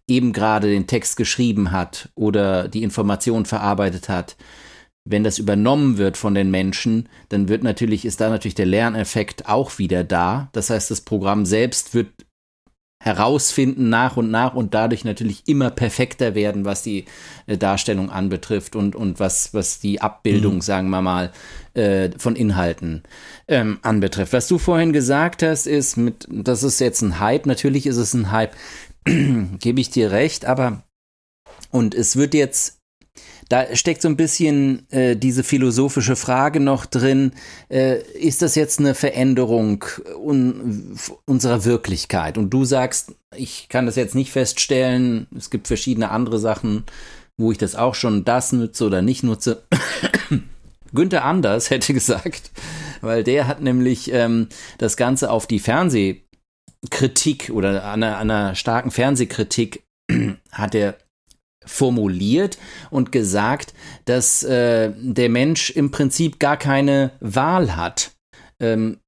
eben gerade den Text geschrieben hat oder die Information verarbeitet hat, wenn das übernommen wird von den Menschen, dann wird natürlich, ist da natürlich der Lerneffekt auch wieder da. Das heißt, das Programm selbst wird herausfinden nach und nach und dadurch natürlich immer perfekter werden, was die äh, Darstellung anbetrifft und, und was, was die Abbildung, sagen wir mal, äh, von Inhalten ähm, anbetrifft. Was du vorhin gesagt hast, ist, mit, das ist jetzt ein Hype. Natürlich ist es ein Hype, [CLEARS THROAT] gebe ich dir recht, aber und es wird jetzt da steckt so ein bisschen äh, diese philosophische Frage noch drin, äh, ist das jetzt eine Veränderung un unserer Wirklichkeit? Und du sagst, ich kann das jetzt nicht feststellen, es gibt verschiedene andere Sachen, wo ich das auch schon das nutze oder nicht nutze. [COUGHS] Günther Anders hätte gesagt, weil der hat nämlich ähm, das Ganze auf die Fernsehkritik oder an einer, an einer starken Fernsehkritik hat er formuliert und gesagt, dass äh, der Mensch im Prinzip gar keine Wahl hat, ähm,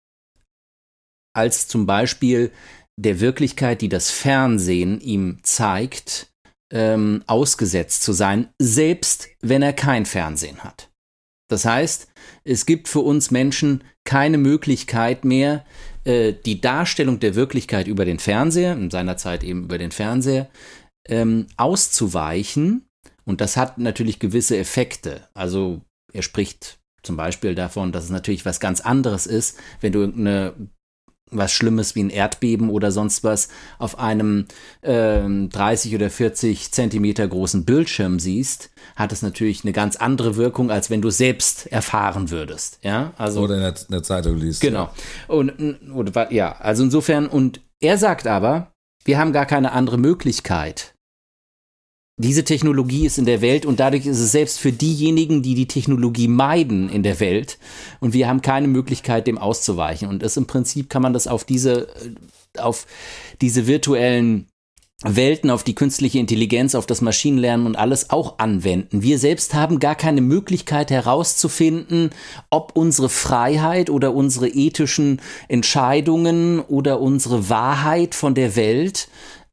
als zum Beispiel der Wirklichkeit, die das Fernsehen ihm zeigt, ähm, ausgesetzt zu sein, selbst wenn er kein Fernsehen hat. Das heißt, es gibt für uns Menschen keine Möglichkeit mehr, äh, die Darstellung der Wirklichkeit über den Fernseher, in seiner Zeit eben über den Fernseher, ähm, auszuweichen. Und das hat natürlich gewisse Effekte. Also er spricht zum Beispiel davon, dass es natürlich was ganz anderes ist, wenn du irgendeine was Schlimmes wie ein Erdbeben oder sonst was auf einem ähm, 30 oder 40 Zentimeter großen Bildschirm siehst, hat es natürlich eine ganz andere Wirkung, als wenn du selbst erfahren würdest. Ja, also Oder in der, in der Zeitung liest. Genau. Und, wa- ja, also insofern, und er sagt aber, wir haben gar keine andere Möglichkeit. Diese Technologie ist in der Welt und dadurch ist es selbst für diejenigen, die die Technologie meiden in der Welt und wir haben keine Möglichkeit, dem auszuweichen. Und das im Prinzip kann man das auf diese, äh, auf diese virtuellen Welten, auf die künstliche Intelligenz, auf das Maschinenlernen und alles auch anwenden. Wir selbst haben gar keine Möglichkeit herauszufinden, ob unsere Freiheit oder unsere ethischen Entscheidungen oder unsere Wahrheit von der Welt,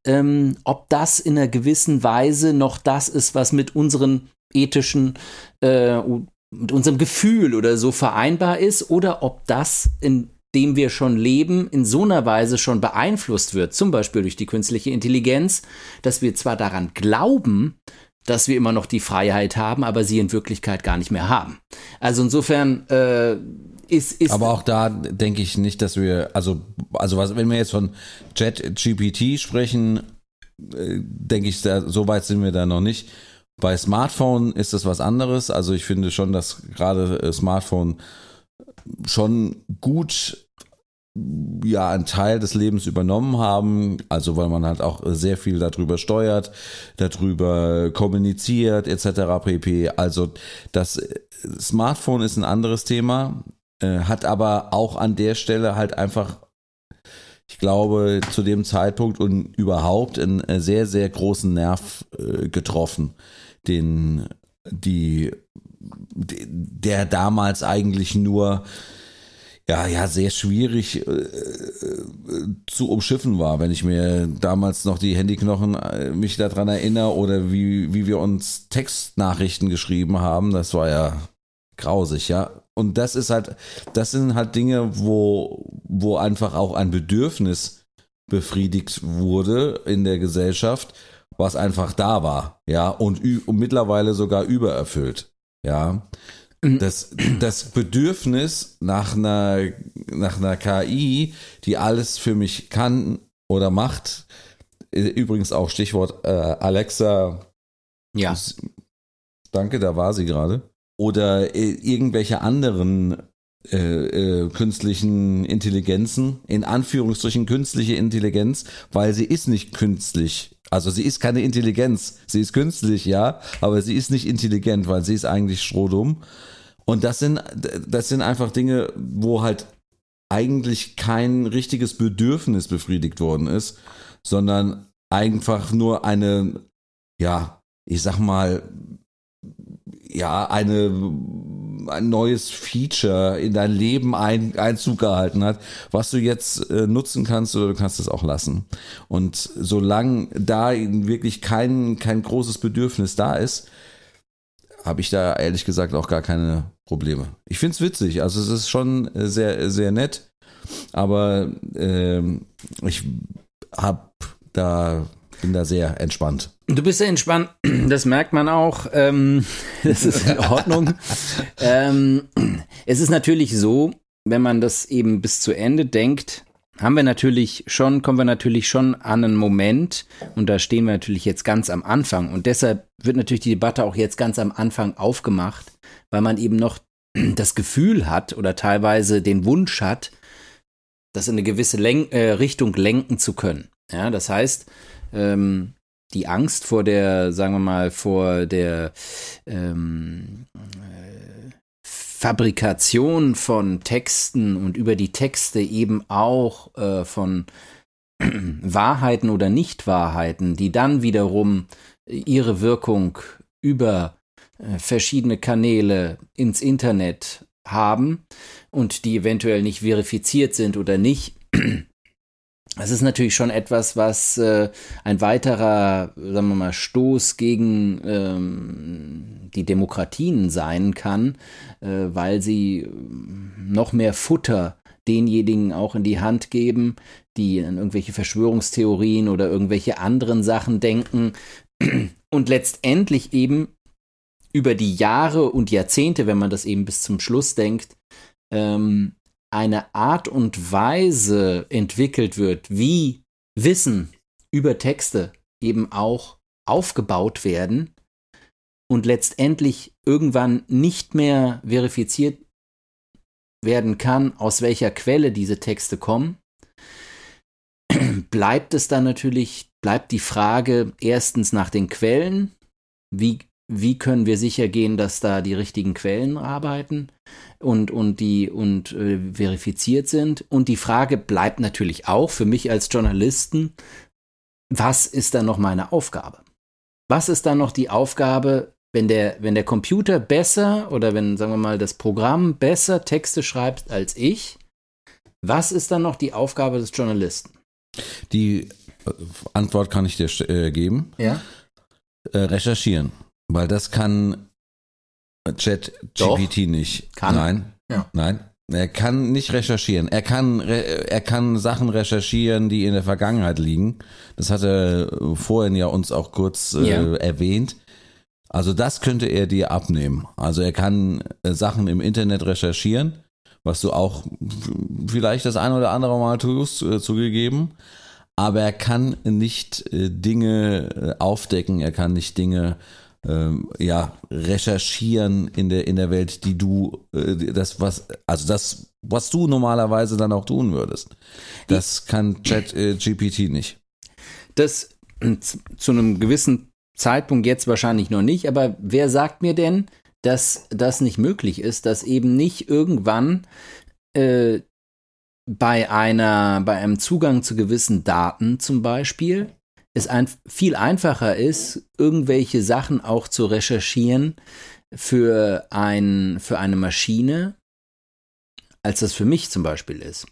ähm, ob das in einer gewissen Weise noch das ist, was mit unseren ethischen äh, mit unserem Gefühl oder so vereinbar ist, oder ob das in dem wir schon leben, in so einer Weise schon beeinflusst wird, zum Beispiel durch die künstliche Intelligenz, dass wir zwar daran glauben, dass wir immer noch die Freiheit haben, aber sie in Wirklichkeit gar nicht mehr haben. Also insofern äh, ist, ist Aber auch da denke ich nicht, dass wir, also, also was, wenn wir jetzt von Chat GPT sprechen, äh, denke ich, da, so weit sind wir da noch nicht. Bei Smartphone ist das was anderes. Also ich finde schon, dass gerade äh, Smartphone schon gut ja einen Teil des Lebens übernommen haben, also weil man halt auch sehr viel darüber steuert, darüber kommuniziert etc. pp. Also das Smartphone ist ein anderes Thema, äh, hat aber auch an der Stelle halt einfach ich glaube, zu dem Zeitpunkt und überhaupt einen sehr, sehr großen Nerv äh, getroffen, den die, der damals eigentlich nur ja, ja, sehr schwierig äh, äh, zu umschiffen war, wenn ich mir damals noch die Handyknochen äh, mich daran erinnere oder wie, wie wir uns Textnachrichten geschrieben haben, das war ja grausig, ja. Und das ist halt, das sind halt Dinge, wo, wo einfach auch ein Bedürfnis befriedigt wurde in der Gesellschaft, was einfach da war, ja, und, und mittlerweile sogar übererfüllt, ja. Das, das Bedürfnis nach einer, nach einer KI, die alles für mich kann oder macht, übrigens auch Stichwort äh, Alexa. Ja. Danke, da war sie gerade. Oder äh, irgendwelche anderen äh, äh, künstlichen Intelligenzen, in Anführungsstrichen künstliche Intelligenz, weil sie ist nicht künstlich. Also sie ist keine Intelligenz. Sie ist künstlich, ja, aber sie ist nicht intelligent, weil sie ist eigentlich strohdumm. Und das sind, das sind einfach Dinge, wo halt eigentlich kein richtiges Bedürfnis befriedigt worden ist, sondern einfach nur eine, ja, ich sag mal, ja, eine, ein neues Feature in dein Leben ein, Einzug gehalten hat, was du jetzt äh, nutzen kannst oder du kannst es auch lassen. Und solange da wirklich kein, kein großes Bedürfnis da ist, habe ich da ehrlich gesagt auch gar keine Probleme. Ich finde es witzig, also es ist schon sehr, sehr nett, aber äh, ich habe da, bin da sehr entspannt. Du bist sehr entspannt, [CLEARS THROAT] das merkt man auch. Ähm, [LAUGHS] das ist in Ordnung. [LAUGHS] ähm, es ist natürlich so, wenn man das eben bis zu Ende denkt, haben wir natürlich schon, kommen wir natürlich schon an einen Moment, und da stehen wir natürlich jetzt ganz am Anfang. Und deshalb wird natürlich die Debatte auch jetzt ganz am Anfang aufgemacht, weil man eben noch [CLEARS THROAT] das Gefühl hat oder teilweise den Wunsch hat, das in eine gewisse Len äh, Richtung lenken zu können. Ja, das heißt, ähm, die Angst vor der, sagen wir mal, vor der ähm, äh, Fabrikation von Texten und über die Texte eben auch äh, von [CLEARS THROAT] Wahrheiten oder Nichtwahrheiten, die dann wiederum ihre Wirkung über äh, verschiedene Kanäle ins Internet haben und die eventuell nicht verifiziert sind oder nicht. [CLEARS THROAT] Das ist natürlich schon etwas, was äh, ein weiterer, sagen wir mal, Stoß gegen ähm, die Demokratien sein kann, äh, weil sie noch mehr Futter denjenigen auch in die Hand geben, die an irgendwelche Verschwörungstheorien oder irgendwelche anderen Sachen denken. Und letztendlich eben über die Jahre und Jahrzehnte, wenn man das eben bis zum Schluss denkt, ähm, eine Art und Weise entwickelt wird, wie Wissen über Texte eben auch aufgebaut werden und letztendlich irgendwann nicht mehr verifiziert werden kann, aus welcher Quelle diese Texte kommen, bleibt es dann natürlich, bleibt die Frage erstens nach den Quellen, wie wie können wir sicher gehen, dass da die richtigen Quellen arbeiten und, und die und äh, verifiziert sind. Und die Frage bleibt natürlich auch für mich als Journalisten, was ist dann noch meine Aufgabe? Was ist dann noch die Aufgabe, wenn der, wenn der Computer besser oder wenn, sagen wir mal, das Programm besser Texte schreibt als ich, was ist dann noch die Aufgabe des Journalisten? Die äh, Antwort kann ich dir äh, geben. Ja. Äh, recherchieren. Weil das kann Chat GPT nicht. Kann. Nein. Ja. Nein. Er kann nicht recherchieren. Er kann, er kann Sachen recherchieren, die in der Vergangenheit liegen. Das hat er vorhin ja uns auch kurz äh, ja. erwähnt. Also das könnte er dir abnehmen. Also er kann äh, Sachen im Internet recherchieren, was du auch vielleicht das ein oder andere Mal tust, äh, zugegeben. Aber er kann nicht äh, Dinge äh, aufdecken, er kann nicht Dinge ähm, ja, recherchieren in der, in der Welt, die du, äh, das, was, also das, was du normalerweise dann auch tun würdest. Das kann Chat äh, GPT nicht. Das zu einem gewissen Zeitpunkt jetzt wahrscheinlich noch nicht, aber wer sagt mir denn, dass das nicht möglich ist, dass eben nicht irgendwann äh, bei einer, bei einem Zugang zu gewissen Daten zum Beispiel es ein, viel einfacher ist, irgendwelche Sachen auch zu recherchieren für, ein, für eine Maschine, als das für mich zum Beispiel ist.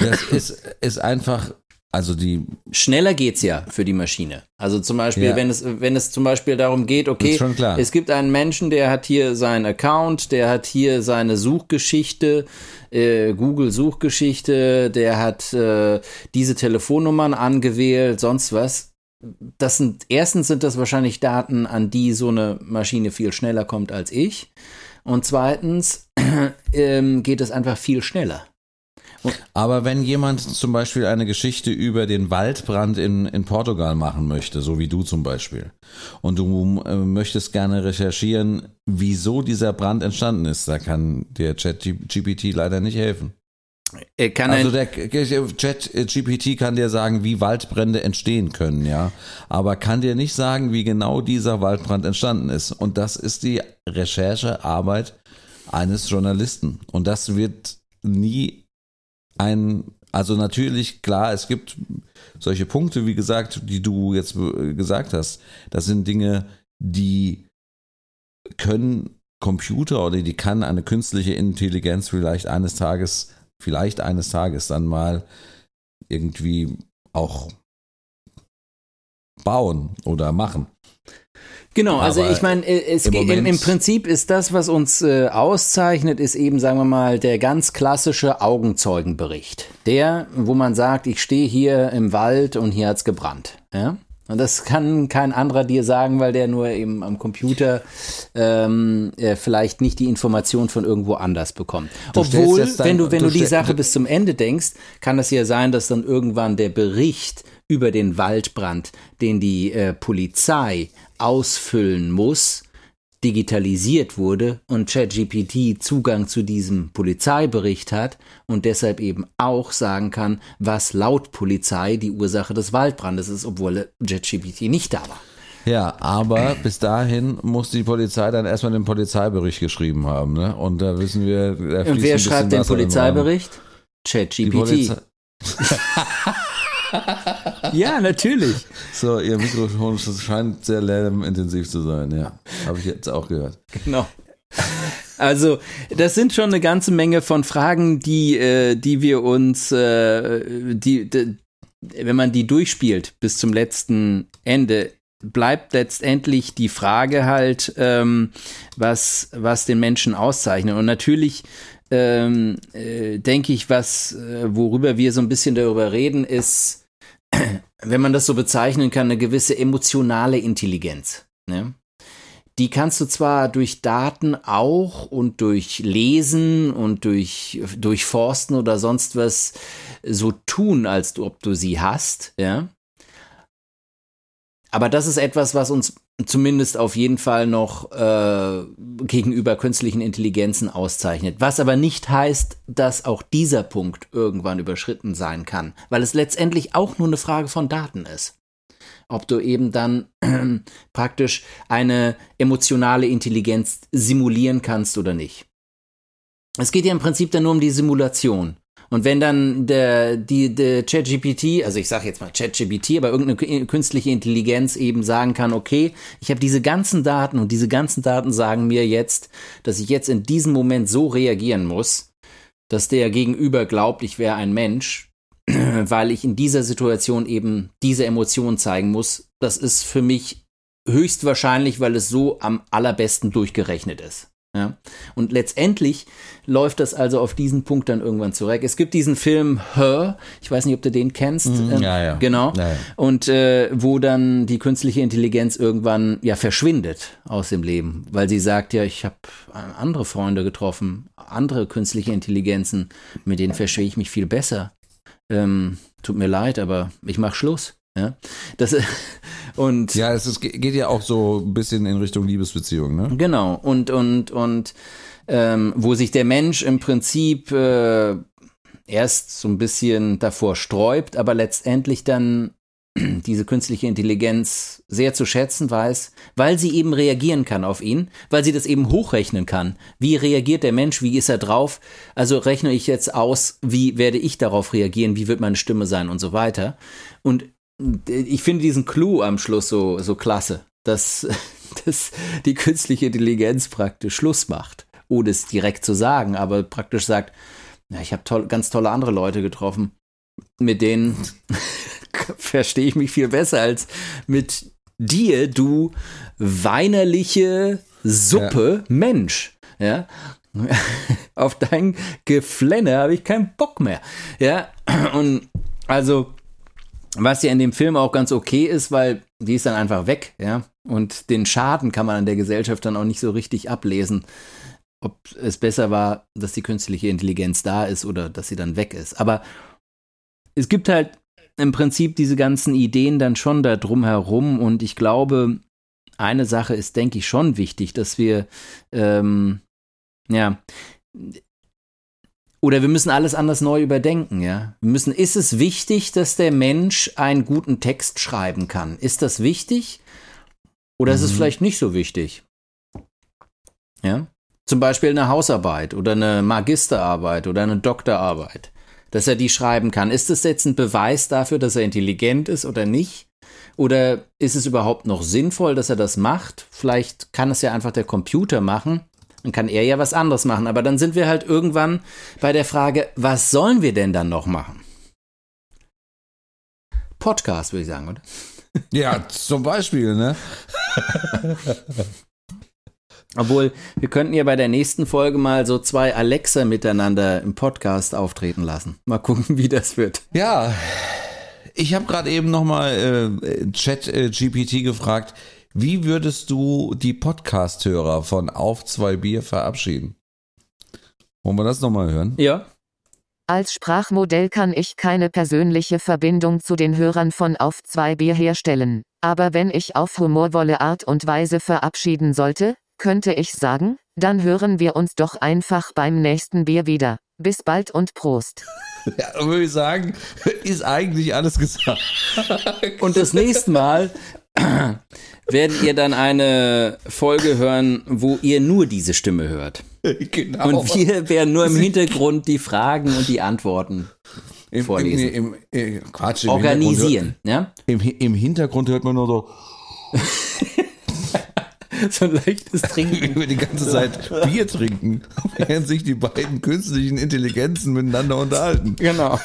Das ist, ist einfach also die. Schneller geht's ja für die Maschine. Also zum Beispiel, ja. wenn es, wenn es zum Beispiel darum geht, okay, es gibt einen Menschen, der hat hier seinen Account, der hat hier seine Suchgeschichte, äh, Google Suchgeschichte, der hat äh, diese Telefonnummern angewählt, sonst was. Das sind, erstens sind das wahrscheinlich Daten, an die so eine Maschine viel schneller kommt als ich. Und zweitens [CLEARS THROAT] äh, geht es einfach viel schneller. Aber wenn jemand zum Beispiel eine Geschichte über den Waldbrand in, in Portugal machen möchte, so wie du zum Beispiel, und du äh, möchtest gerne recherchieren, wieso dieser Brand entstanden ist, da kann der Chat-GPT leider nicht helfen. also der Chat-GPT kann dir sagen, wie Waldbrände entstehen können, ja, aber kann dir nicht sagen, wie genau dieser Waldbrand entstanden ist. Und das ist die Recherchearbeit eines Journalisten. Und das wird nie ein, also natürlich, klar, es gibt solche Punkte, wie gesagt, die du jetzt gesagt hast. Das sind Dinge, die können Computer oder die kann eine künstliche Intelligenz vielleicht eines Tages, vielleicht eines Tages dann mal irgendwie auch bauen oder machen. Genau, also ich meine, äh, es im, im, im, Prinzip ist das, was uns äh, auszeichnet, ist eben, sagen wir mal, der ganz klassische Augenzeugenbericht. Der, wo man sagt, ich stehe hier im Wald und hier hat's gebrannt. Ja? Und das kann kein anderer dir sagen, weil der nur eben am Computer ähm, äh, vielleicht nicht die Information von irgendwo anders bekommt. Du Obwohl, wenn du, wenn du, du die Sache bis zum Ende denkst, kann es ja sein, dass dann irgendwann der Bericht über den Waldbrand, den die äh, Polizei ausfüllen muss, digitalisiert wurde und ChatGPT Zugang zu diesem Polizeibericht hat und deshalb eben auch sagen kann, was laut Polizei die Ursache des Waldbrandes ist, obwohl ChatGPT nicht da war. Ja, aber bis dahin muss die Polizei dann erstmal den Polizeibericht geschrieben haben, ne? Und da wissen wir, da Und wer schreibt den Polizeibericht? ChatGPT. [LAUGHS] ja, natürlich. So, Ihr Mikrofon scheint sehr lärmintensiv zu sein, ja. Habe ich jetzt auch gehört. Genau. Also, das sind schon eine ganze Menge von Fragen, die, äh, die wir uns, äh, die, die, wenn man die durchspielt bis zum letzten Ende, bleibt letztendlich die Frage halt, ähm, was, was den Menschen auszeichnet. Und natürlich ähm, äh, denke ich, was, äh, worüber wir so ein bisschen darüber reden, ist, [CLEARS THROAT] wenn man das so bezeichnen kann, eine gewisse emotionale Intelligenz. Ne? Die kannst du zwar durch Daten auch und durch Lesen und durch Durchforsten oder sonst was so tun, als ob du sie hast, ja. Aber das ist etwas, was uns zumindest auf jeden Fall noch äh, gegenüber künstlichen Intelligenzen auszeichnet. Was aber nicht heißt, dass auch dieser Punkt irgendwann überschritten sein kann, weil es letztendlich auch nur eine Frage von Daten ist. Ob du eben dann äh, [CLEARS THROAT] praktisch eine emotionale Intelligenz simulieren kannst oder nicht. Es geht ja im Prinzip dann nur um die Simulation. Und wenn dann der, die, der ChatGPT, also ich sage jetzt mal ChatGPT, aber irgendeine künstliche Intelligenz eben sagen kann, okay, ich habe diese ganzen Daten und diese ganzen Daten sagen mir jetzt, dass ich jetzt in diesem Moment so reagieren muss, dass der Gegenüber glaubt, ich wäre ein Mensch, [CLEARS THROAT] weil ich in dieser Situation eben diese Emotion zeigen muss. Das ist für mich höchstwahrscheinlich, weil es so am allerbesten durchgerechnet ist. Ja. Und letztendlich läuft das also auf diesen Punkt dann irgendwann zurück. Es gibt diesen Film Her, ich weiß nicht, ob du den kennst. Mm, ja, ja. Genau. Ja, ja. Und äh, wo dann die künstliche Intelligenz irgendwann ja verschwindet aus dem Leben, weil sie sagt, ja, ich habe andere Freunde getroffen, andere künstliche Intelligenzen, mit denen verstehe ich mich viel besser. Ähm, tut mir leid, aber ich mache Schluss. Ja, das [LAUGHS] und ja, es ist, geht ja auch so ein bisschen in Richtung Liebesbeziehung, ne? Genau und und und ähm, wo sich der Mensch im Prinzip äh, erst so ein bisschen davor sträubt, aber letztendlich dann [CLEARS THROAT] diese künstliche Intelligenz sehr zu schätzen weiß, weil sie eben reagieren kann auf ihn, weil sie das eben hochrechnen kann. Wie reagiert der Mensch? Wie ist er drauf? Also rechne ich jetzt aus, wie werde ich darauf reagieren? Wie wird meine Stimme sein und so weiter? Und ich finde diesen Clou am Schluss so, so klasse, dass, [LAUGHS] dass die künstliche Intelligenz praktisch Schluss macht, ohne es direkt zu sagen, aber praktisch sagt, ja, ich habe toll, ganz tolle andere Leute getroffen, mit denen [LAUGHS] verstehe ich mich viel besser als mit dir, du weinerliche Suppe ja. Mensch. Ja. [LAUGHS] Auf dein Geflenne habe ich keinen Bock mehr. Ja. Und also, was ja in dem Film auch ganz okay ist, weil die ist dann einfach weg, ja. Und den Schaden kann man an der Gesellschaft dann auch nicht so richtig ablesen, ob es besser war, dass die künstliche Intelligenz da ist oder dass sie dann weg ist. Aber es gibt halt im Prinzip diese ganzen Ideen dann schon da drum herum und ich glaube, eine Sache ist, denke ich, schon wichtig, dass wir, ähm, ja, oder wir müssen alles anders neu überdenken, ja. Wir müssen, ist es wichtig, dass der Mensch einen guten Text schreiben kann? Ist das wichtig? Oder mhm. ist es mhm. vielleicht nicht so wichtig? Ja. Zum Beispiel eine Hausarbeit oder eine Magisterarbeit oder eine Doktorarbeit dass er die schreiben kann. Ist das jetzt ein Beweis dafür, dass er intelligent ist oder nicht? Oder ist es überhaupt noch sinnvoll, dass er das macht? Vielleicht kann es ja einfach der Computer machen. Dann kann er ja was anderes machen. Aber dann sind wir halt irgendwann bei der Frage, was sollen wir denn dann noch machen? Podcast, würde ich sagen, oder? [LAUGHS] Ja, zum Beispiel, ne? [LAUGHS] Obwohl, wir könnten ja bei der nächsten Folge mal so zwei Alexa miteinander im Podcast auftreten lassen. Mal gucken, [LAUGHS] wie das wird. Ja, ich habe gerade eben nochmal äh, Chat äh, GPT gefragt, wie würdest du die Podcast-Hörer von Auf zwei Bier verabschieden? Wollen wir das nochmal hören? Ja. Als Sprachmodell kann ich keine persönliche Verbindung zu den Hörern von Auf zwei Bier herstellen. Aber wenn ich auf humorvolle Art und Weise verabschieden sollte, könnte ich sagen, dann hören wir uns doch einfach beim nächsten Bier wieder. Bis bald und Prost. [LAUGHS] Ja, würde ich sagen, ist eigentlich alles gesagt. [LAUGHS] Und das nächste Mal [CLEARS THROAT] werdet ihr dann eine Folge hören, wo ihr nur diese Stimme hört. [LAUGHS] Genau. Und wir werden nur im Hintergrund die Fragen und die Antworten Im, vorlesen. Im, im, Quatsch, Organisieren. Hört, ja? Im Hintergrund hört man nur so. [LAUGHS] [LAUGHS] so ein leichtes Trinken. Über die ganze Zeit Bier trinken, [LAUGHS] während sich die beiden künstlichen Intelligenzen miteinander unterhalten. Genau.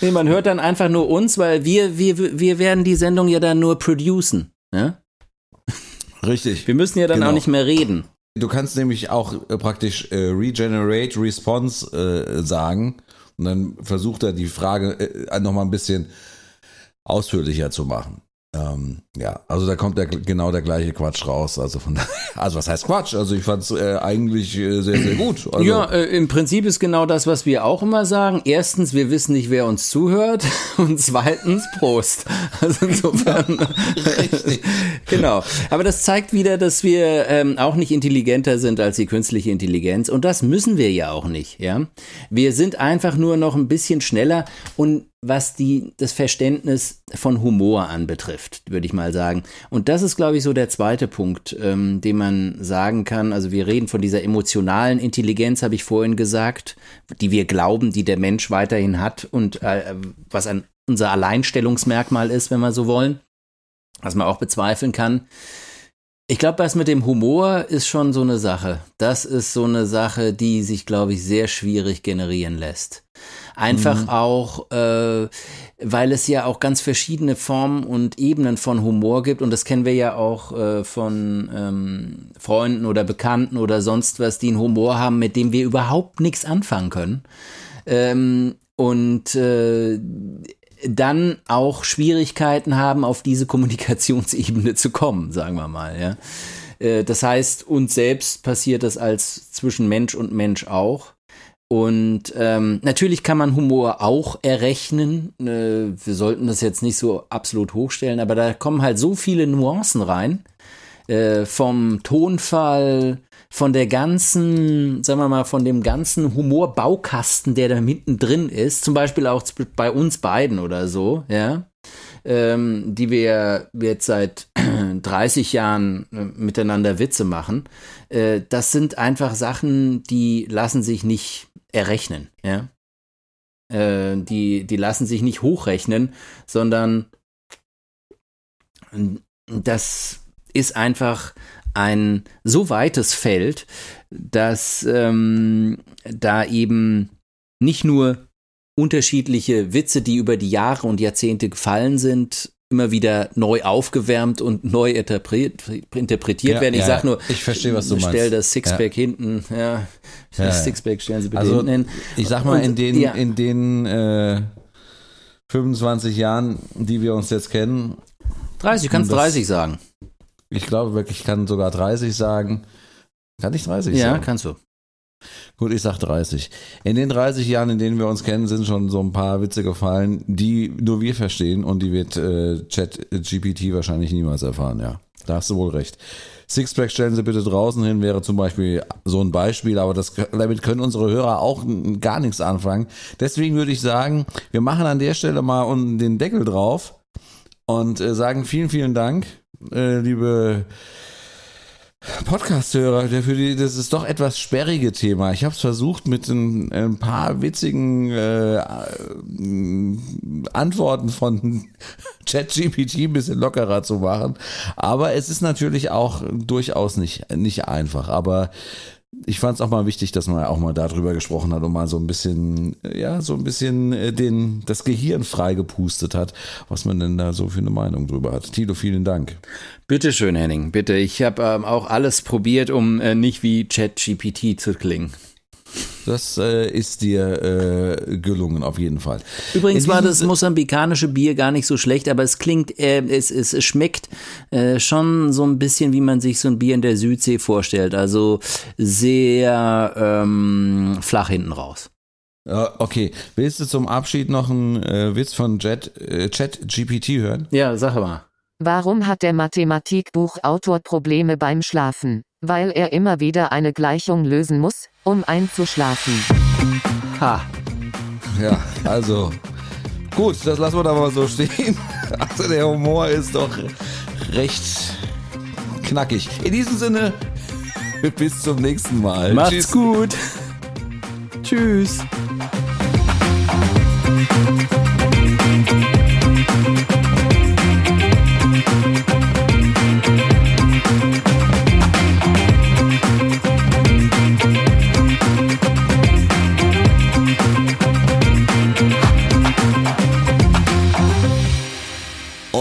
Nee, man hört dann einfach nur uns, weil wir, wir, wir werden die Sendung ja dann nur producen. Ja? Richtig. Wir müssen ja dann genau. auch nicht mehr reden. Du kannst nämlich auch äh, praktisch äh, Regenerate Response äh, sagen und dann versucht er die Frage äh, nochmal ein bisschen ausführlicher zu machen. Ähm, ja, also da kommt der, genau der gleiche Quatsch raus. Also von [LAUGHS] also was heißt Quatsch? Also ich fand es äh, eigentlich äh, sehr, sehr gut. Also ja, äh, im Prinzip ist genau das, was wir auch immer sagen. Erstens, wir wissen nicht, wer uns zuhört. [LAUGHS] Und zweitens, Prost. [LAUGHS] Also insofern. genau. Aber das zeigt wieder, dass wir ähm, auch nicht intelligenter sind als die künstliche Intelligenz. Und das müssen wir ja auch nicht. Ja, wir sind einfach nur noch ein bisschen schneller und was die, das Verständnis von Humor anbetrifft, würde ich mal sagen. Und das ist, glaube ich, so der zweite Punkt, ähm, den man sagen kann. Also wir reden von dieser emotionalen Intelligenz, habe ich vorhin gesagt, die wir glauben, die der Mensch weiterhin hat und äh, was ein, unser Alleinstellungsmerkmal ist, wenn wir so wollen, was man auch bezweifeln kann. Ich glaube, das mit dem Humor ist schon so eine Sache. Das ist so eine Sache, die sich, glaube ich, sehr schwierig generieren lässt. Einfach mhm. auch, äh, weil es ja auch ganz verschiedene Formen und Ebenen von Humor gibt. Und das kennen wir ja auch äh, von ähm, Freunden oder Bekannten oder sonst was, die einen Humor haben, mit dem wir überhaupt nichts anfangen können. Ähm, und äh, dann auch Schwierigkeiten haben, auf diese Kommunikationsebene zu kommen, sagen wir mal, ja. Äh, das heißt, uns selbst passiert das als zwischen Mensch und Mensch auch. Und ähm, natürlich kann man Humor auch errechnen. Äh, wir sollten das jetzt nicht so absolut hochstellen, aber da kommen halt so viele Nuancen rein. Äh, vom Tonfall, von der ganzen, sagen wir mal, von dem ganzen Humorbaukasten, der da mittendrin ist, zum Beispiel auch bei uns beiden oder so, ja, ähm, die wir jetzt seit [CLEARS THROAT] 30 Jahren äh, miteinander Witze machen, äh, das sind einfach Sachen, die lassen sich nicht errechnen, ja. Äh, die, die lassen sich nicht hochrechnen, sondern das ist einfach ein so weites Feld, dass ähm, da eben nicht nur unterschiedliche Witze, die über die Jahre und Jahrzehnte gefallen sind, immer wieder neu aufgewärmt und neu interpretiert ja, werden. Ich ja, sag nur, ich verstehe, was du meinst. Stell das Sixpack ja. hinten, ja, das Sixpack stellen Sie bitte also, hinten hin. Ich sag mal, in den, in den äh, 25 Jahren, die wir uns jetzt kennen. 30, kannst 30 sagen. Ich glaube wirklich, ich kann sogar 30 sagen. Kann ich 30 ja, sagen? Ja, kannst du. Gut, ich sag 30. In den 30 Jahren, in denen wir uns kennen, sind schon so ein paar Witze gefallen, die nur wir verstehen und die wird äh, Chat GPT wahrscheinlich niemals erfahren, ja. Da hast du wohl recht. Sixpack stellen Sie bitte draußen hin, wäre zum Beispiel so ein Beispiel, aber das, damit können unsere Hörer auch gar nichts anfangen. Deswegen würde ich sagen, wir machen an der Stelle mal den Deckel drauf und äh, sagen vielen, vielen Dank, äh, liebe Podcast-Hörer, der für die, das ist doch etwas sperrige Thema. Ich habe es versucht, mit ein, ein paar witzigen äh, Antworten von [LAUGHS] ChatGPT ein bisschen lockerer zu machen. Aber es ist natürlich auch durchaus nicht, nicht einfach. Aber ich fand es auch mal wichtig, dass man auch mal darüber gesprochen hat und mal so ein bisschen, ja, so ein bisschen äh, den, das Gehirn freigepustet hat, was man denn da so für eine Meinung drüber hat. Tilo, vielen Dank. Bitte schön, Henning, bitte. Ich habe ähm, auch alles probiert, um äh, nicht wie ChatGPT zu klingen. Das äh, ist dir äh, gelungen, auf jeden Fall. Übrigens war das mosambikanische Bier gar nicht so schlecht, aber es klingt, äh, es, es, es schmeckt äh, schon so ein bisschen, wie man sich so ein Bier in der Südsee vorstellt. Also sehr ähm, flach hinten raus. Okay, willst du zum Abschied noch einen äh, Witz von Jet, äh, Chat GPT hören? Ja, sag mal. Warum hat der Mathematikbuchautor Probleme beim Schlafen? Weil er immer wieder eine Gleichung lösen muss, um einzuschlafen. Ha. Ja, also. Gut, das lassen wir da mal so stehen. [LAUGHS] Also der Humor ist doch recht knackig. In diesem Sinne, [LAUGHS] bis zum nächsten Mal. Macht's Tschüss. gut. Tschüss.